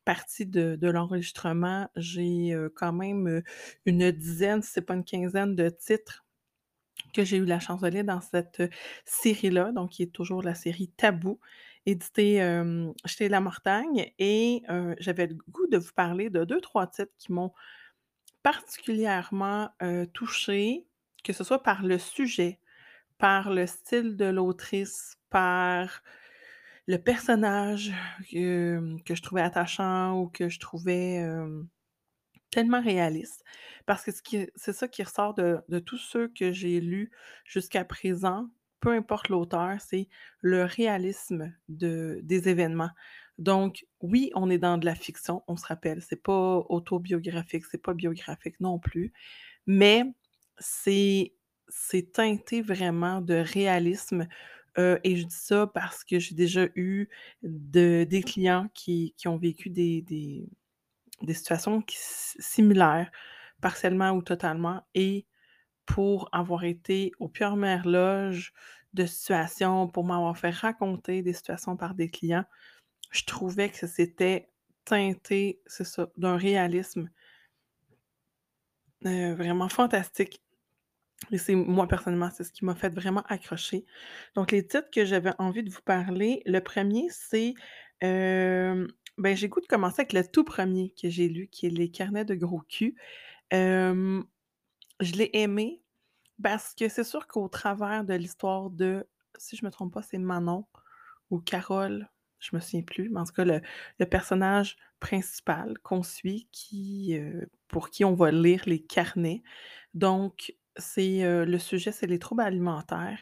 partie de l'enregistrement, j'ai, quand même, une dizaine, si c'est pas une quinzaine de titres que j'ai eu la chance de lire dans cette, série-là, donc qui est toujours la série Tabou, éditée, chez La Mortagne. Et j'avais le goût de vous parler de deux trois titres qui m'ont particulièrement, touchée, que ce soit par le sujet, par le style de l'autrice, par le personnage que, je trouvais attachant ou que je trouvais, tellement réaliste. Parce que c'est ça qui ressort de de tous ceux que j'ai lus jusqu'à présent, peu importe l'auteur, c'est le réalisme de des événements. Donc oui, on est dans de la fiction, on se rappelle, c'est pas autobiographique, c'est pas biographique non plus, mais c'est c'est teinté vraiment de réalisme, et je dis ça parce que j'ai déjà eu de des clients qui ont vécu des situations similaires, partiellement ou totalement et pour avoir été aux premières loges de situations, pour m'avoir fait raconter des situations par des clients, je trouvais que c'était teinté, d'un réalisme vraiment fantastique et c'est moi personnellement, c'est ce qui m'a fait vraiment accrocher. Donc les titres que j'avais envie de vous parler, le premier c'est, ben, j'ai goût commencer avec le tout premier que j'ai lu qui est Les carnets de gros cul. Je l'ai aimé parce que c'est sûr qu'au travers de l'histoire de, si je me trompe pas, c'est Manon ou Carole, je me souviens plus, mais en tout cas le le personnage principal qu'on suit qui, pour qui on va lire les carnets. Donc c'est, le sujet, c'est les troubles alimentaires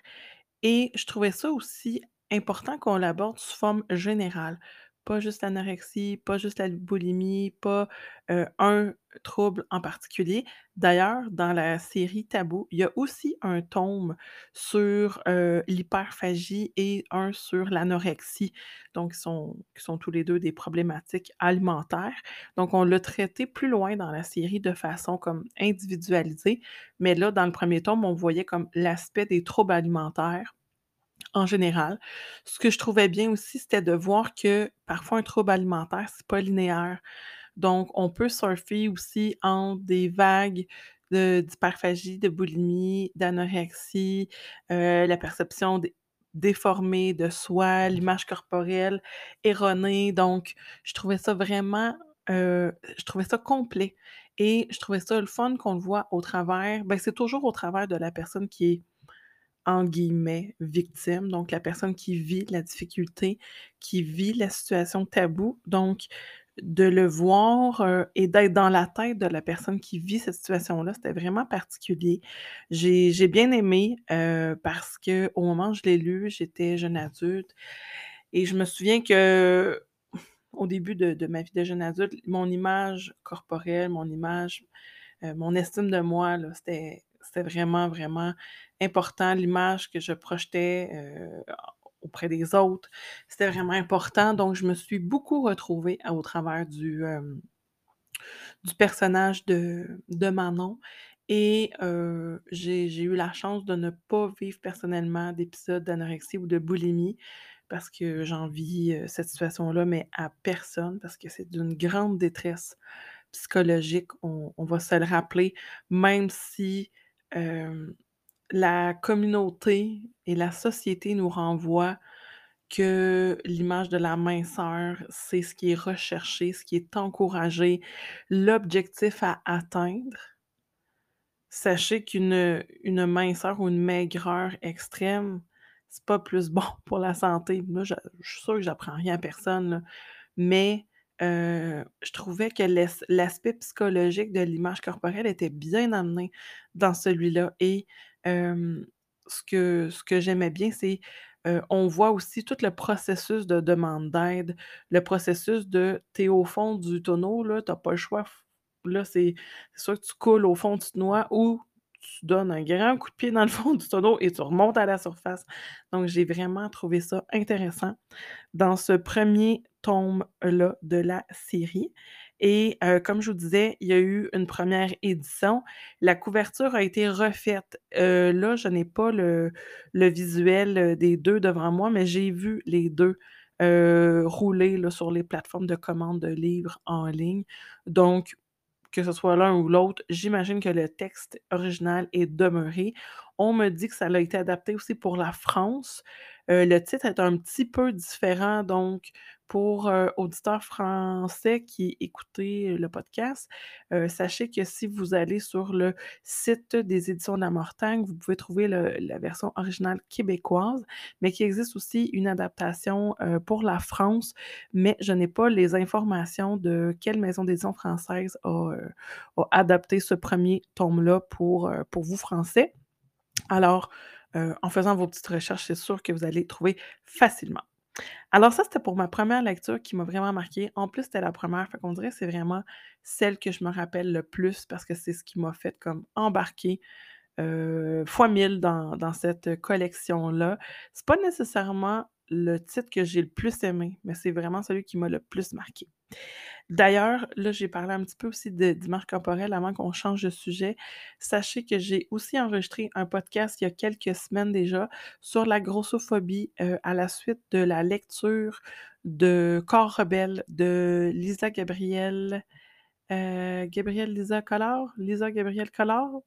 et je trouvais ça aussi important qu'on l'aborde sous forme générale. Pas juste l'anorexie, pas juste la boulimie, pas, un trouble en particulier. D'ailleurs, dans la série Tabou, il y a aussi un tome sur, l'hyperphagie et un sur l'anorexie. Donc, ils sont qui sont tous les 2 des problématiques alimentaires. Donc, on l'a traité plus loin dans la série de façon comme individualisée, mais là, dans le premier tome, on voyait comme l'aspect des troubles alimentaires en général. Ce que je trouvais bien aussi, c'était de voir que parfois un trouble alimentaire, c'est pas linéaire. Donc, on peut surfer aussi entre des vagues de d'hyperphagie, de boulimie, d'anorexie, heu, la perception dé déformée de soi, l'image corporelle erronée. Donc, je trouvais ça vraiment, heu, je trouvais ça complet et je trouvais ça le fun qu'on le voit au travers ben, c'est toujours au travers de la personne qui est en guillemets, «victime», donc la personne qui vit la difficulté, qui vit la situation taboue. Donc de le voir, et d'être dans la tête de la personne qui vit cette situation-là, c'était vraiment particulier. J'ai bien aimé, parce qu'au moment où je l'ai lu, j'étais jeune adulte et je me souviens que au début de de ma vie de jeune adulte, mon image corporelle, mon image, mon estime de moi, c'était c'était vraiment, vraiment important. L'image que je projetais, heu, auprès des autres, c'était vraiment important. Donc je me suis beaucoup retrouvée à au travers du, hem, du personnage de de Manon et heu, j'ai eu la chance de ne pas vivre personnellement d'épisodes d'anorexie ou de boulimie parce que j'envie, heu, cette situation-là, mais à personne parce que c'est d'une grande détresse psychologique, on on va se le rappeler, même si, la communauté et la société nous renvoient que l'image de la minceur, c'est ce qui est recherché, ce qui est encouragé, l'objectif à atteindre. Sachez qu'une, une minceur ou une maigreur extrême, c'est pas plus bon pour la santé. Là, je suis sûre que j'apprends rien à personne, mais heu, je trouvais que l'as l'aspect psychologique de l'image corporelle était bien amené dans celui-là et ce que ce que j'aimais bien, c'est, heu, on voit aussi tout le processus de demande d'aide, le processus de tu es au fond du tonneau, là, tu as pas le choix, là, c'est soit que tu coules au fond, tu te noies ou tu donnes un grand coup de pied dans le fond du tonneau et tu remontes à la surface. Donc j'ai vraiment trouvé ça intéressant dans ce premier tome-là de la série et heu, comme je vous disais, il y a eu une première édition. La couverture a été refaite. Heu, là, je n'ai pas le visuel, heu, des 2 devant moi, mais j'ai vu les 2 heu, rouler, sur les plateformes de commande de livres en ligne. Donc que ce soit l'un ou l'autre, j'imagine que le texte original est demeuré. On me dit que ça a été adapté aussi pour la France. Le titre est un petit peu différent, donc pour, auditeurs français qui écoutez le podcast, sachez que si vous allez sur le site des éditions de la Mortagne, vous pouvez trouver la version originale québécoise, mais qu'il existe aussi une adaptation, pour la France, mais je n'ai pas les informations de quelle maison d'édition française a, a adapté ce premier tome-là pour, pour vous français. Alors, en faisant vos petites recherches, c'est sûr que vous allez trouver facilement. Alors ça, c'était pour ma première lecture qui m'a vraiment marquée. En plus, c'était la première, fait qu'on dirait que c'est vraiment celle que je me rappelle le plus parce que c'est ce qui m'a fait comme embarquer, fois 1000 dans dans cette collection-là. C'est pas nécessairement le titre que j'ai le plus aimé, mais c'est vraiment celui qui m'a le plus marqué. D'ailleurs, là, j'ai parlé un petit peu aussi d'image corporelle avant qu'on change de sujet. Sachez que j'ai aussi enregistré un podcast il y a quelques semaines déjà sur la grossophobie, heu, à la suite de la lecture de Corps rebelle de Lisa Gabrielle, heu, Gabrielle Lisa Collard? Lisa Gabrielle Collard?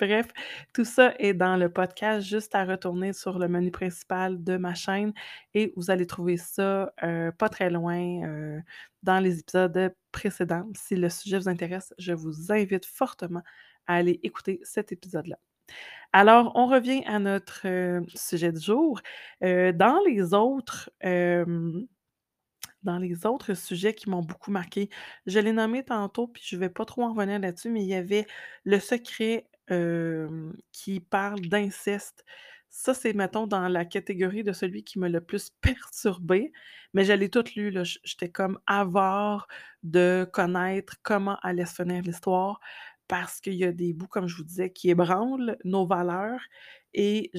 Bref, tout ça est dans le podcast, juste à retourner sur le menu principal de ma chaîne et vous allez trouver ça, heu, pas très loin, heu, dans les épisodes précédents. Si le sujet vous intéresse, je vous invite fortement à aller écouter cet épisode-là. Alors, on revient à notre, heu, sujet du jour. Dans les autres, dans les autres sujets qui m'ont beaucoup marquée, je l'ai nommé tantôt, puis je vais pas trop en revenir là-dessus, mais il y avait Le Secret, qui parle d'inceste. Ça, c'est, mettons, dans la catégorie de celui qui m'a le plus perturbée, mais je l'ai tout lu, j'étais comme avare de connaître comment allait se finir l'histoire parce qu'il y a des bouts, comme je vous disais, qui ébranlent nos valeurs et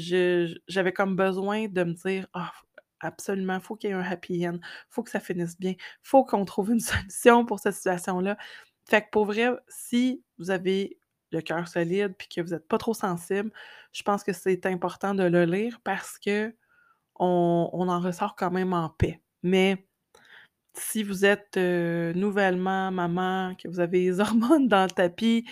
j'avais comme besoin de me dire: «Ah, absolument, faut qu'il y ait un happy end, faut que ça finisse bien, faut qu'on trouve une solution pour cette situation-là». Fait que pour vrai, si vous avez le cœur solide puis que vous êtes pas trop sensible, je pense que c'est important de le lire parce qu'on on en ressort quand même en paix. Mais si vous êtes, heu, nouvellement maman, que vous avez les hormones dans le tapis,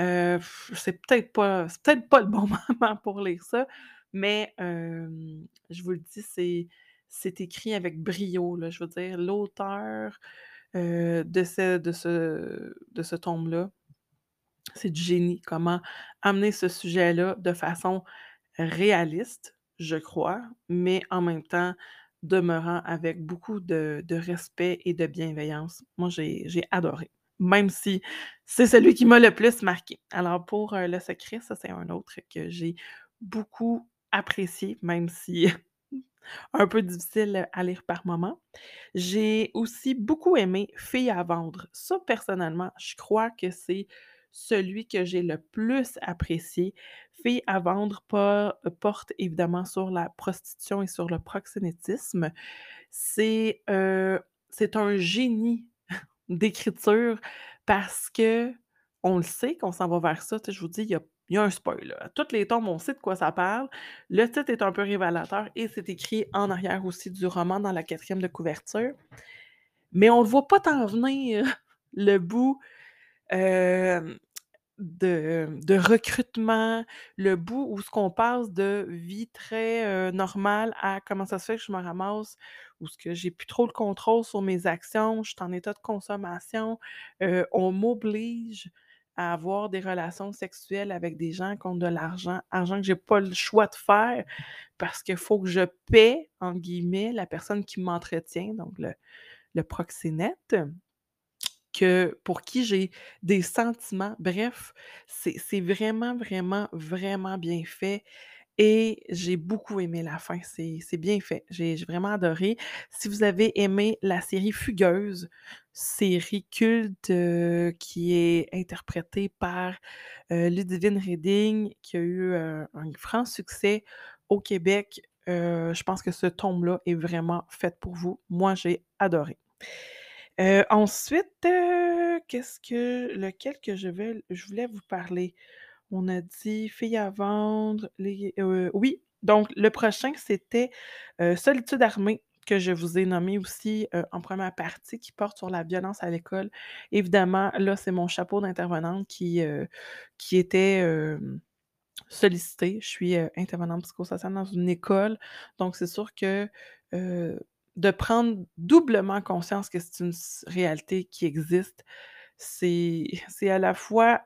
heu, c'est peut-être pas peut-être pas le bon moment pour lire ça, mais hem, je vous le dis, c'est écrit avec brio, là. Je veux dire, l'auteur, de ce de ce de ce tome-là, c'est du génie. Comment amener ce sujet-là de façon réaliste, je crois, mais en même temps demeurant avec beaucoup de respect et de bienveillance. Moi, j'ai adoré, même si c'est celui qui m'a le plus marqué. Alors pour, heu, Le Secret, ça, c'est un autre que j'ai beaucoup apprécié, même si un peu difficile à lire par moment. J'ai aussi beaucoup aimé Filles à vendre. Ça, personnellement, je crois que c'est celui que j'ai le plus apprécié. Filles à vendre pas porte évidemment sur la prostitution et sur le proxénétisme. C'est, c'est un génie d'écriture parce qu'on le sait qu'on s'en va vers ça. Je vous dis, il y a un spoil. Toutes les tombes, on sait de quoi ça parle. Le titre est un peu révélateur et c'est écrit en arrière aussi du roman dans la quatrième de couverture. Mais on le voit pas tant venir, le bout de recrutement, le bout où ce qu'on passe de vie très, normale à comment ça se fait que je me ramasse où ce que j'ai plus trop le contrôle sur mes actions, je suis en état de consommation, on m'oblige à avoir des relations sexuelles avec des gens qui ont de l'argent, argent que j'ai pas le choix de faire parce qu'il faut que je «paie» entre guillemets la personne qui m'entretient, donc le le proxénète que pour qui j'ai des sentiments. Bref, c'est vraiment, vraiment, vraiment bien fait et j'ai beaucoup aimé la fin. C'est bien fait. J'ai vraiment adoré. Si vous avez aimé la série Fugueuse, série culte, heu, qui est interprétée par, heu, Ludivine Reding, qui a eu, heu, un franc succès au Québec, heu, je pense que ce tome-là est vraiment fait pour vous. Moi, j'ai adoré. Heu, ensuite, heu, qu'est-ce que lequel que je je voulais vous parler? On a dit Filles à vendre, les heu, oui, donc le prochain, c'était, Solitude armée que je vous ai nommé aussi, en première partie, qui porte sur la violence à l'école. Évidemment, là, c'est mon chapeau d'intervenante qui, qui était, sollicité. Je suis, intervenante psychosociale dans une école, donc c'est sûr que, de prendre doublement conscience que c'est une réalité qui existe, c'est à la fois,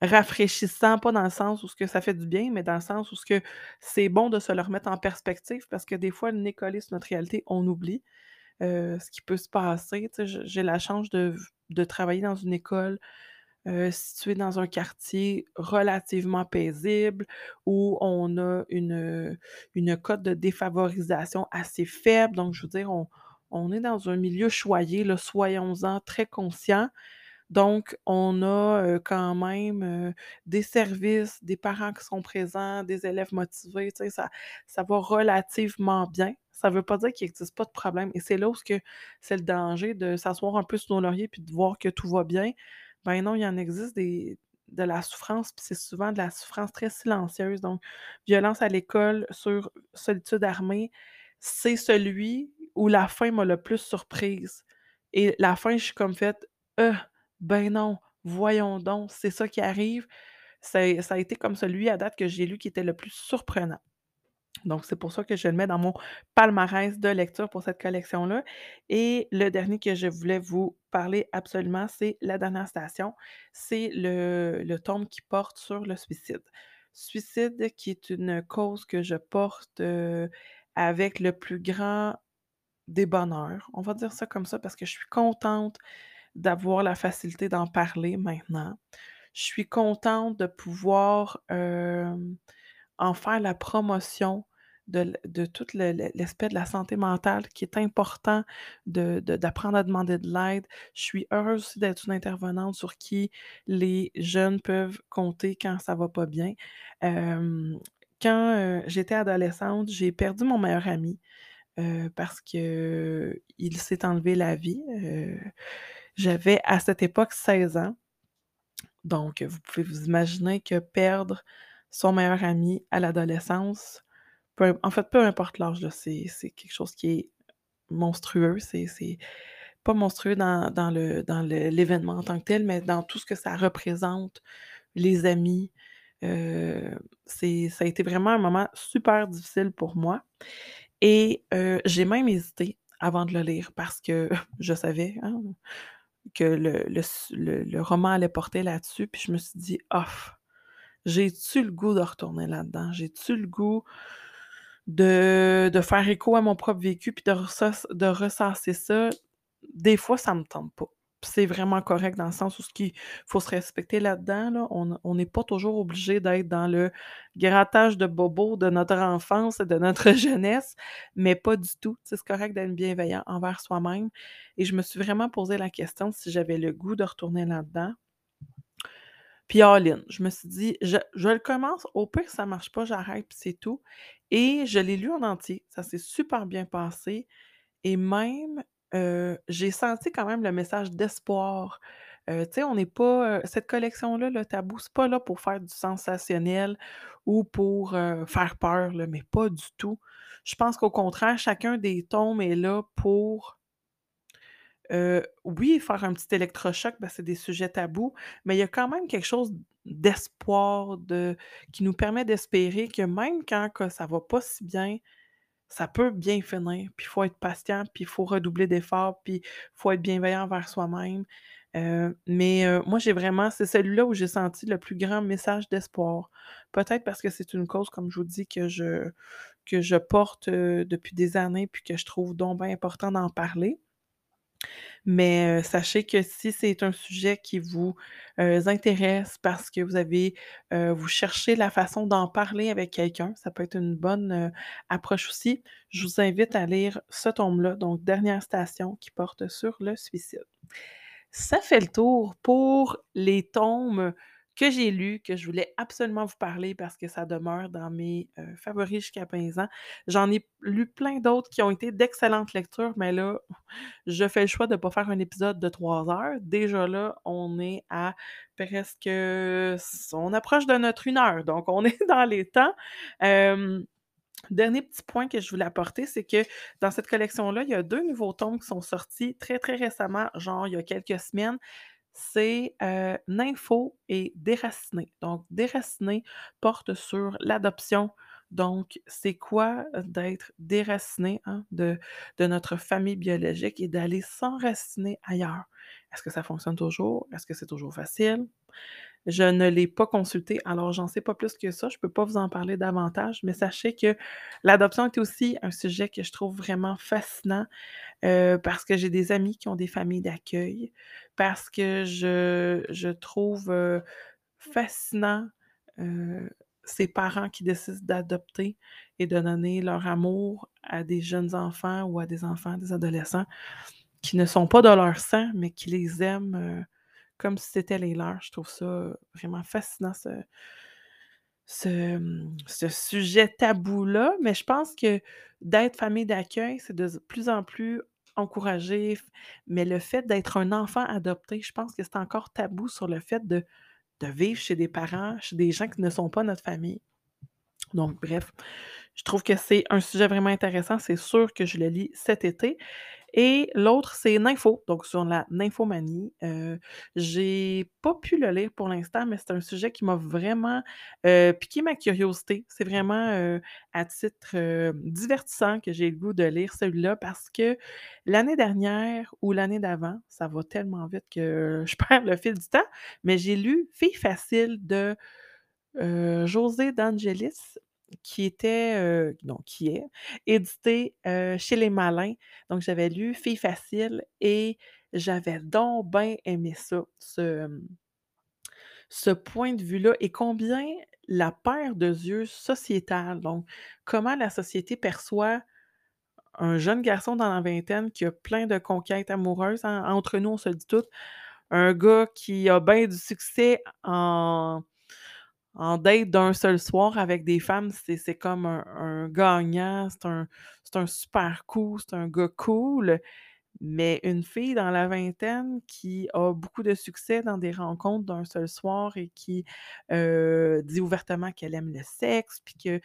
rafraîchissant, pas dans le sens où ce que ça fait du bien, mais dans le sens où ce que c'est bon de se le remettre en perspective parce que des fois, le nez collé sur notre réalité, on oublie, ce qui peut se passer. J'ai la chance de travailler dans une école heu, situé dans un quartier relativement paisible, où on a une, une cote de défavorisation assez faible. Donc, je veux dire, on on est dans un milieu choyé, soyons-en très conscients. Donc, on a, heu, quand même, heu, des services, des parents qui sont présents, des élèves motivés, ça ça va relativement bien. Ça veut pas dire qu'il existe pas de problème et c'est là où c'est le danger de s'asseoir un peu sur nos lauriers puis de voir que tout va bien. Ben non, il y en existe des de la souffrance, puis c'est souvent de la souffrance très silencieuse. Donc, violence à l'école sur solitude armée, c'est celui où la fin m'a le plus surprise et la fin, je suis comme faite: «Heu, ben non, voyons donc, c'est ça qui arrive?» Ça a été comme celui à date que j'ai lu qui était le plus surprenant. Donc, c'est pour ça que je le mets dans mon palmarès de lecture pour cette collection-là. Et le dernier que je voulais vous parler absolument, c'est La dernière station. C'est le, tome qui porte sur le suicide. Suicide qui est une cause que je porte euh, avec le plus grand des bonheurs. On va dire ça comme ça parce que je suis contente d'avoir la facilité d'en parler maintenant. Je suis contente de pouvoir euh, en faire la promotion de tout l'aspect de la santé mentale qui est important de de d'apprendre à demander de l'aide. Je suis heureuse aussi d'être une intervenante sur qui les jeunes peuvent compter quand ça va pas bien. Quand, j'étais adolescente, j'ai perdu mon meilleur ami, parce qu'il s'est enlevé la vie. J'avais à cette époque 16 ans. Donc, vous pouvez vous imaginer que perdre son meilleur ami à l'adolescence, en fait, peu importe l'âge, c'est quelque chose qui est monstrueux. C'est pas monstrueux dans l'événement en tant que tel, mais dans tout ce que ça représente, les amis. C'est ça a été vraiment un moment super difficile pour moi et heu, j'ai même hésité avant de le lire parce que je savais, hein que le roman allait porter là-dessus, puis je me suis dit: «Off, j'ai-tu le goût de retourner là-dedans? J'ai-tu le goût de de faire écho à mon propre vécu puis de ressas de ressasser ça?» des fois, ça me tente pas. C'est vraiment correct dans le sens où ce faut se respecter là-dedans, là. On n'est pas toujours obligé d'être dans le grattage de bobos de notre enfance et de notre jeunesse, mais pas du tout. C'est correct d'être bienveillant envers soi-même et je me suis vraiment posé la question si j'avais le goût de retourner là-dedans. Puis all-in, je me suis dit: «Je le commence, au pire ça marche pas, j'arrête puis c'est tout» et je l'ai lu en entier. Ça s'est super bien passé et même, heu, j'ai senti quand même le message d'espoir. Heu, tu sais, on n'est pas, heu cette collection-là, Le Tabou, c'est pas là pour faire du sensationnel ou pour, faire peur, mais pas du tout. Je pense qu'au contraire, chacun des tomes est là pour, oui, faire un petit électrochoc, ben, c'est des sujets tabous, mais il y a quand même quelque chose d'espoir, de qui nous permet d'espérer que même quand que ça va pas si bien, ça peut bien finir. Puis il faut être patient, puis il faut redoubler d'efforts, puis il faut être bienveillant envers soi-même. Mais moi, j'ai vraiment c'est celui-là où j'ai senti le plus grand message d'espoir. Peut-être parce que c'est une cause, comme je vous dis, que je porte, depuis des années, puis que je trouve donc important d'en parler. Mais sachez que si c'est un sujet qui vous, intéresse parce que vous avez, vous cherchez la façon d'en parler avec quelqu'un, ça peut être une bonne, approche aussi. Je vous invite à lire ce tome-là, donc Dernière station, qui porte sur le suicide. Ça fait le tour pour les tomes que j'ai lus, que je voulais absolument vous parler parce que ça demeure dans mes, favoris jusqu'à présent. J'en ai lu plein d'autres qui ont été d'excellentes lectures, mais là, je fais le choix de pas faire un épisode de 3 heures. Déjà là, on est à presque on approche de notre 1 heure, donc on est dans les temps. Dernier petit point que je voulais apporter, c'est que dans cette collection-là, il y a 2 nouveaux tomes qui sont sortis très, très récemment, genre il y a quelques semaines. C'est, heu, Nympho et Déraciné. Donc Déraciné porte sur l'adoption. Donc c'est quoi, d'être déraciné, hein, de notre famille biologique et d'aller s'enraciner ailleurs? Est-ce que ça fonctionne toujours? Est-ce que c'est toujours facile? Je ne l'ai pas consulté, alors j'en sais pas plus que ça. Je peux pas vous en parler davantage, mais sachez que l'adoption est aussi un sujet que je trouve vraiment fascinant, parce que j'ai des amis qui ont des familles d'accueil, parce que je je trouve, fascinant, ces parents qui décident d'adopter et de donner leur amour à des jeunes enfants ou à des enfants, des adolescents qui ne sont pas de leur sang, mais qui les aiment, comme si c'était les leurs. Je trouve ça vraiment fascinant ce ce, mmh, ce sujet tabou-là, mais je pense que d'être famille d'accueil, c'est de plus en plus encouragé, mais le fait d'être un enfant adopté, je pense que c'est encore tabou sur le fait de vivre chez des parents, chez des gens qui ne sont pas notre famille. Donc bref, je trouve que c'est un sujet vraiment intéressant. C'est sûr que je le lis cet été et l'autre, c'est Nympho, donc sur la nymphomanie. Heu, j'ai pas pu le lire pour l'instant, mais c'est un sujet qui m'a vraiment, heu, piqué ma curiosité. C'est vraiment, heu, à titre, heu, divertissant que j'ai le goût de lire celui-là parce que l'année dernière ou l'année d'avant, ça va tellement vite que je perds le fil du temps, mais j'ai lu Fille facile de Heu, José d'Angelis, qui était, non, qui est édité, heu, chez Les Malins. Donc j'avais lu Fille facile et j'avais donc bien aimé ça, ce, mmh, point de vue-là et combien la paire de yeux sociétale, donc comment la société perçoit un jeune garçon dans la vingtaine qui a plein de conquêtes amoureuses, entre nous, on se dit tout, un gars qui a bien du succès en en date d'un seul soir avec des femmes, c'est comme un gagnant, c'est un un super coup, c'est un gars cool. Mais une fille dans la vingtaine qui a beaucoup de succès dans des rencontres d'un seul soir et qui, heu, dit ouvertement qu'elle aime le sexe, puis qu'elle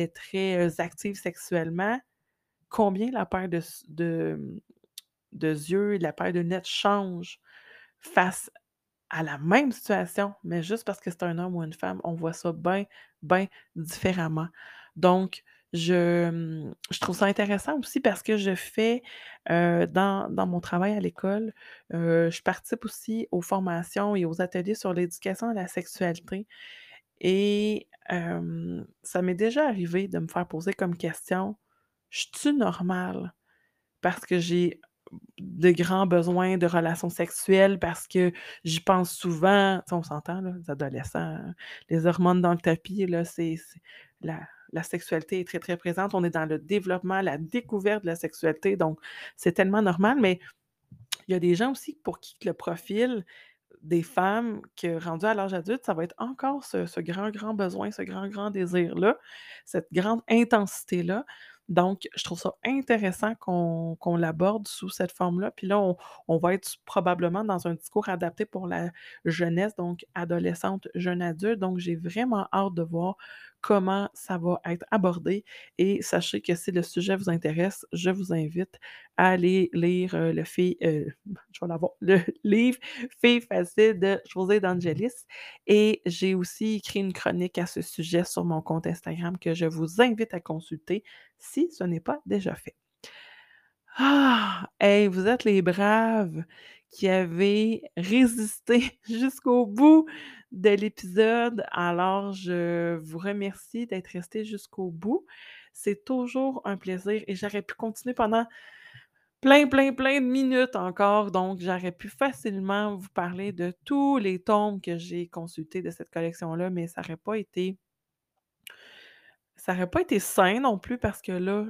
est très, heu, active sexuellement, combien la paire de de yeux et la paire de lunettes change face à la même situation, mais juste parce que c'est un homme ou une femme, on voit ça bien, bien différemment. Donc, je, je trouve ça intéressant aussi parce que je fais, heu, dans dans mon travail à l'école, heu, je participe aussi aux formations et aux ateliers sur l'éducation à la sexualité et hem, ça m'est déjà arrivé de me faire poser comme question: «Je suis-tu normale?» parce que j'ai de grands besoins de relations sexuelles parce que j'y pense souvent. Tu sais, on s'entend, les adolescents, les hormones dans le tapis, là, c'est la sexualité est très, très présente. On est dans le développement, la découverte de la sexualité, donc c'est tellement normal, mais il y a des gens aussi pour qui le profil des femmes que rendues à l'âge adulte, ça va être encore ce ce grand, grand besoin, ce grand, grand désir-là, cette grande intensité-là. Donc, je trouve ça intéressant qu'on l'aborde sous cette forme-là. Puis là, on va être probablement dans un discours adapté pour la jeunesse, donc adolescente, jeune adulte. Donc, j'ai vraiment hâte de voir comment ça va être abordé et sachez que si le sujet vous intéresse, je vous invite à aller lire, heu, le l'avoir, le livre «Filles faciles» de José D'Angelis et j'ai aussi écrit une chronique à ce sujet sur mon compte Instagram que je vous invite à consulter si ce n'est pas déjà fait. Ah! Hey, vous êtes les braves qui avez résisté jusqu'au bout de l'épisode. Alors, je vous remercie d'être restés jusqu'au bout. C'est toujours un plaisir et j'aurais pu continuer pendant plein, plein, plein de minutes encore. Donc, j'aurais pu facilement vous parler de tous les tomes que j'ai consultés de cette collection-là, mais ça aurait pas été ça aurait pas été sain non plus parce que là,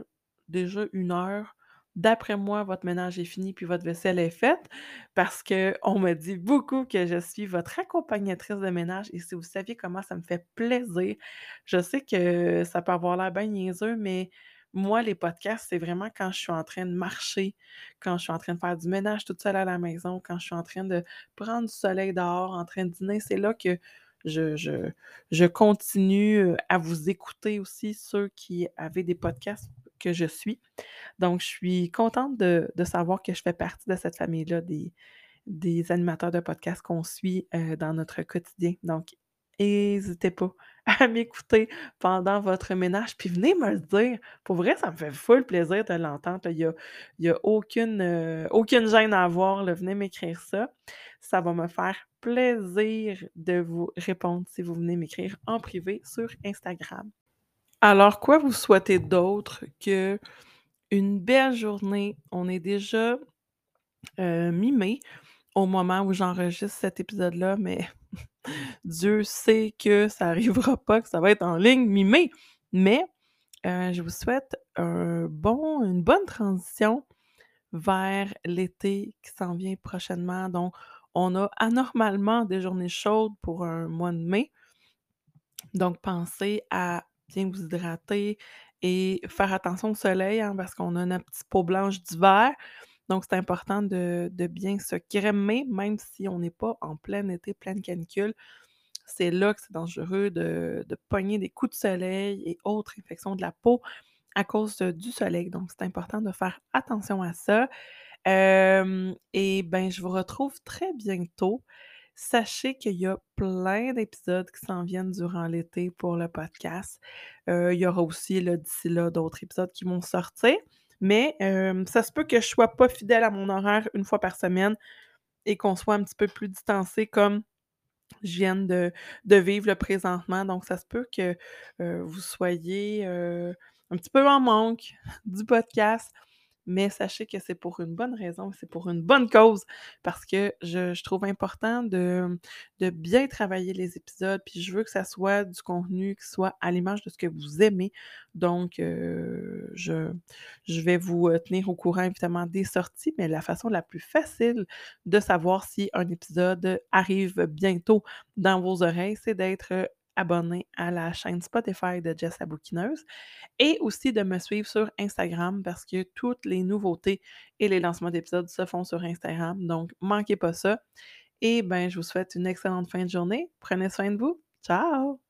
déjà une heure, d'après moi, votre ménage est fini puis votre vaisselle est faite parce qu'on me dit beaucoup que je suis votre accompagnatrice de ménage et si vous saviez comment ça me fait plaisir. Je sais que ça peut avoir l'air bien niaiseux, mais moi, les podcasts, c'est vraiment quand je suis en train de marcher, quand je suis en train de faire du ménage toute seule à la maison, quand je suis en train de prendre du soleil dehors, en train de dîner, c'est là que je je je continue, heu, à vous écouter aussi, ceux qui avaient des podcasts que je suis. Donc je suis contente de savoir que je fais partie de cette famille-là des des animateurs de podcasts qu'on suit, heu, dans notre quotidien. Donc hésitez pas à m'écouter pendant votre ménage, puis venez me le dire. Pour vrai, ça me fait full plaisir de l'entendre. Il y a y a aucune, heu, aucune gêne à avoir. Venez m'écrire ça. Ça va me faire plaisir de vous répondre si vous venez m'écrire en privé sur Instagram. Alors, quoi vous souhaiter d'autre qu'une belle journée? On est déjà, heu, mi-mai au moment où j'enregistre cet épisode-là, mais Dieu sait que ça arrivera pas, que ça va être en ligne mi-mai. Mais, heu, je vous souhaite un bon une bonne transition vers l'été qui s'en vient prochainement. Donc, on a anormalement des journées chaudes pour un mois de mai. Donc, pensez à bien vous hydrater et faire attention au soleil, hein, parce qu'on a notre petite peau blanche d'hiver. Donc, c'est important de, de bien se grémer, même si on n'est pas en plein été, pleine canicule. C'est là que c'est dangereux de, de pogner des coups de soleil et autres infections de la peau à cause du soleil. Donc, c'est important de faire attention à ça. Et ben, je vous retrouve très bientôt. Sachez qu'il y a plein d'épisodes qui s'en viennent durant l'été pour le podcast. Heu, il y aura aussi, d'ici là, d'autres épisodes qui vont sortir. Mais, hem, ça se peut que je sois pas fidèle à mon horaire une fois par semaine et qu'on soit un petit peu plus distancé comme je viens de vivre le présentement. Donc ça se peut que, heu, vous soyez, un petit peu en manque du podcast, mais sachez que c'est pour une bonne raison, c'est pour une bonne cause parce que je trouve important de bien travailler les épisodes, puis je veux que ça soit du contenu qui soit à l'image de ce que vous aimez. Donc heu, je je vais vous, heu, tenir au courant évidemment des sorties, mais la façon la plus facile de savoir si un épisode arrive bientôt dans vos oreilles, c'est d'être, abonné à la chaîne Spotify de Jess la bouquineuse et aussi de me suivre sur Instagram parce que toutes les nouveautés et les lancements d'épisodes se font sur Instagram. Donc, manquez pas ça. Et ben, je vous souhaite une excellente fin de journée. Prenez soin de vous. Ciao!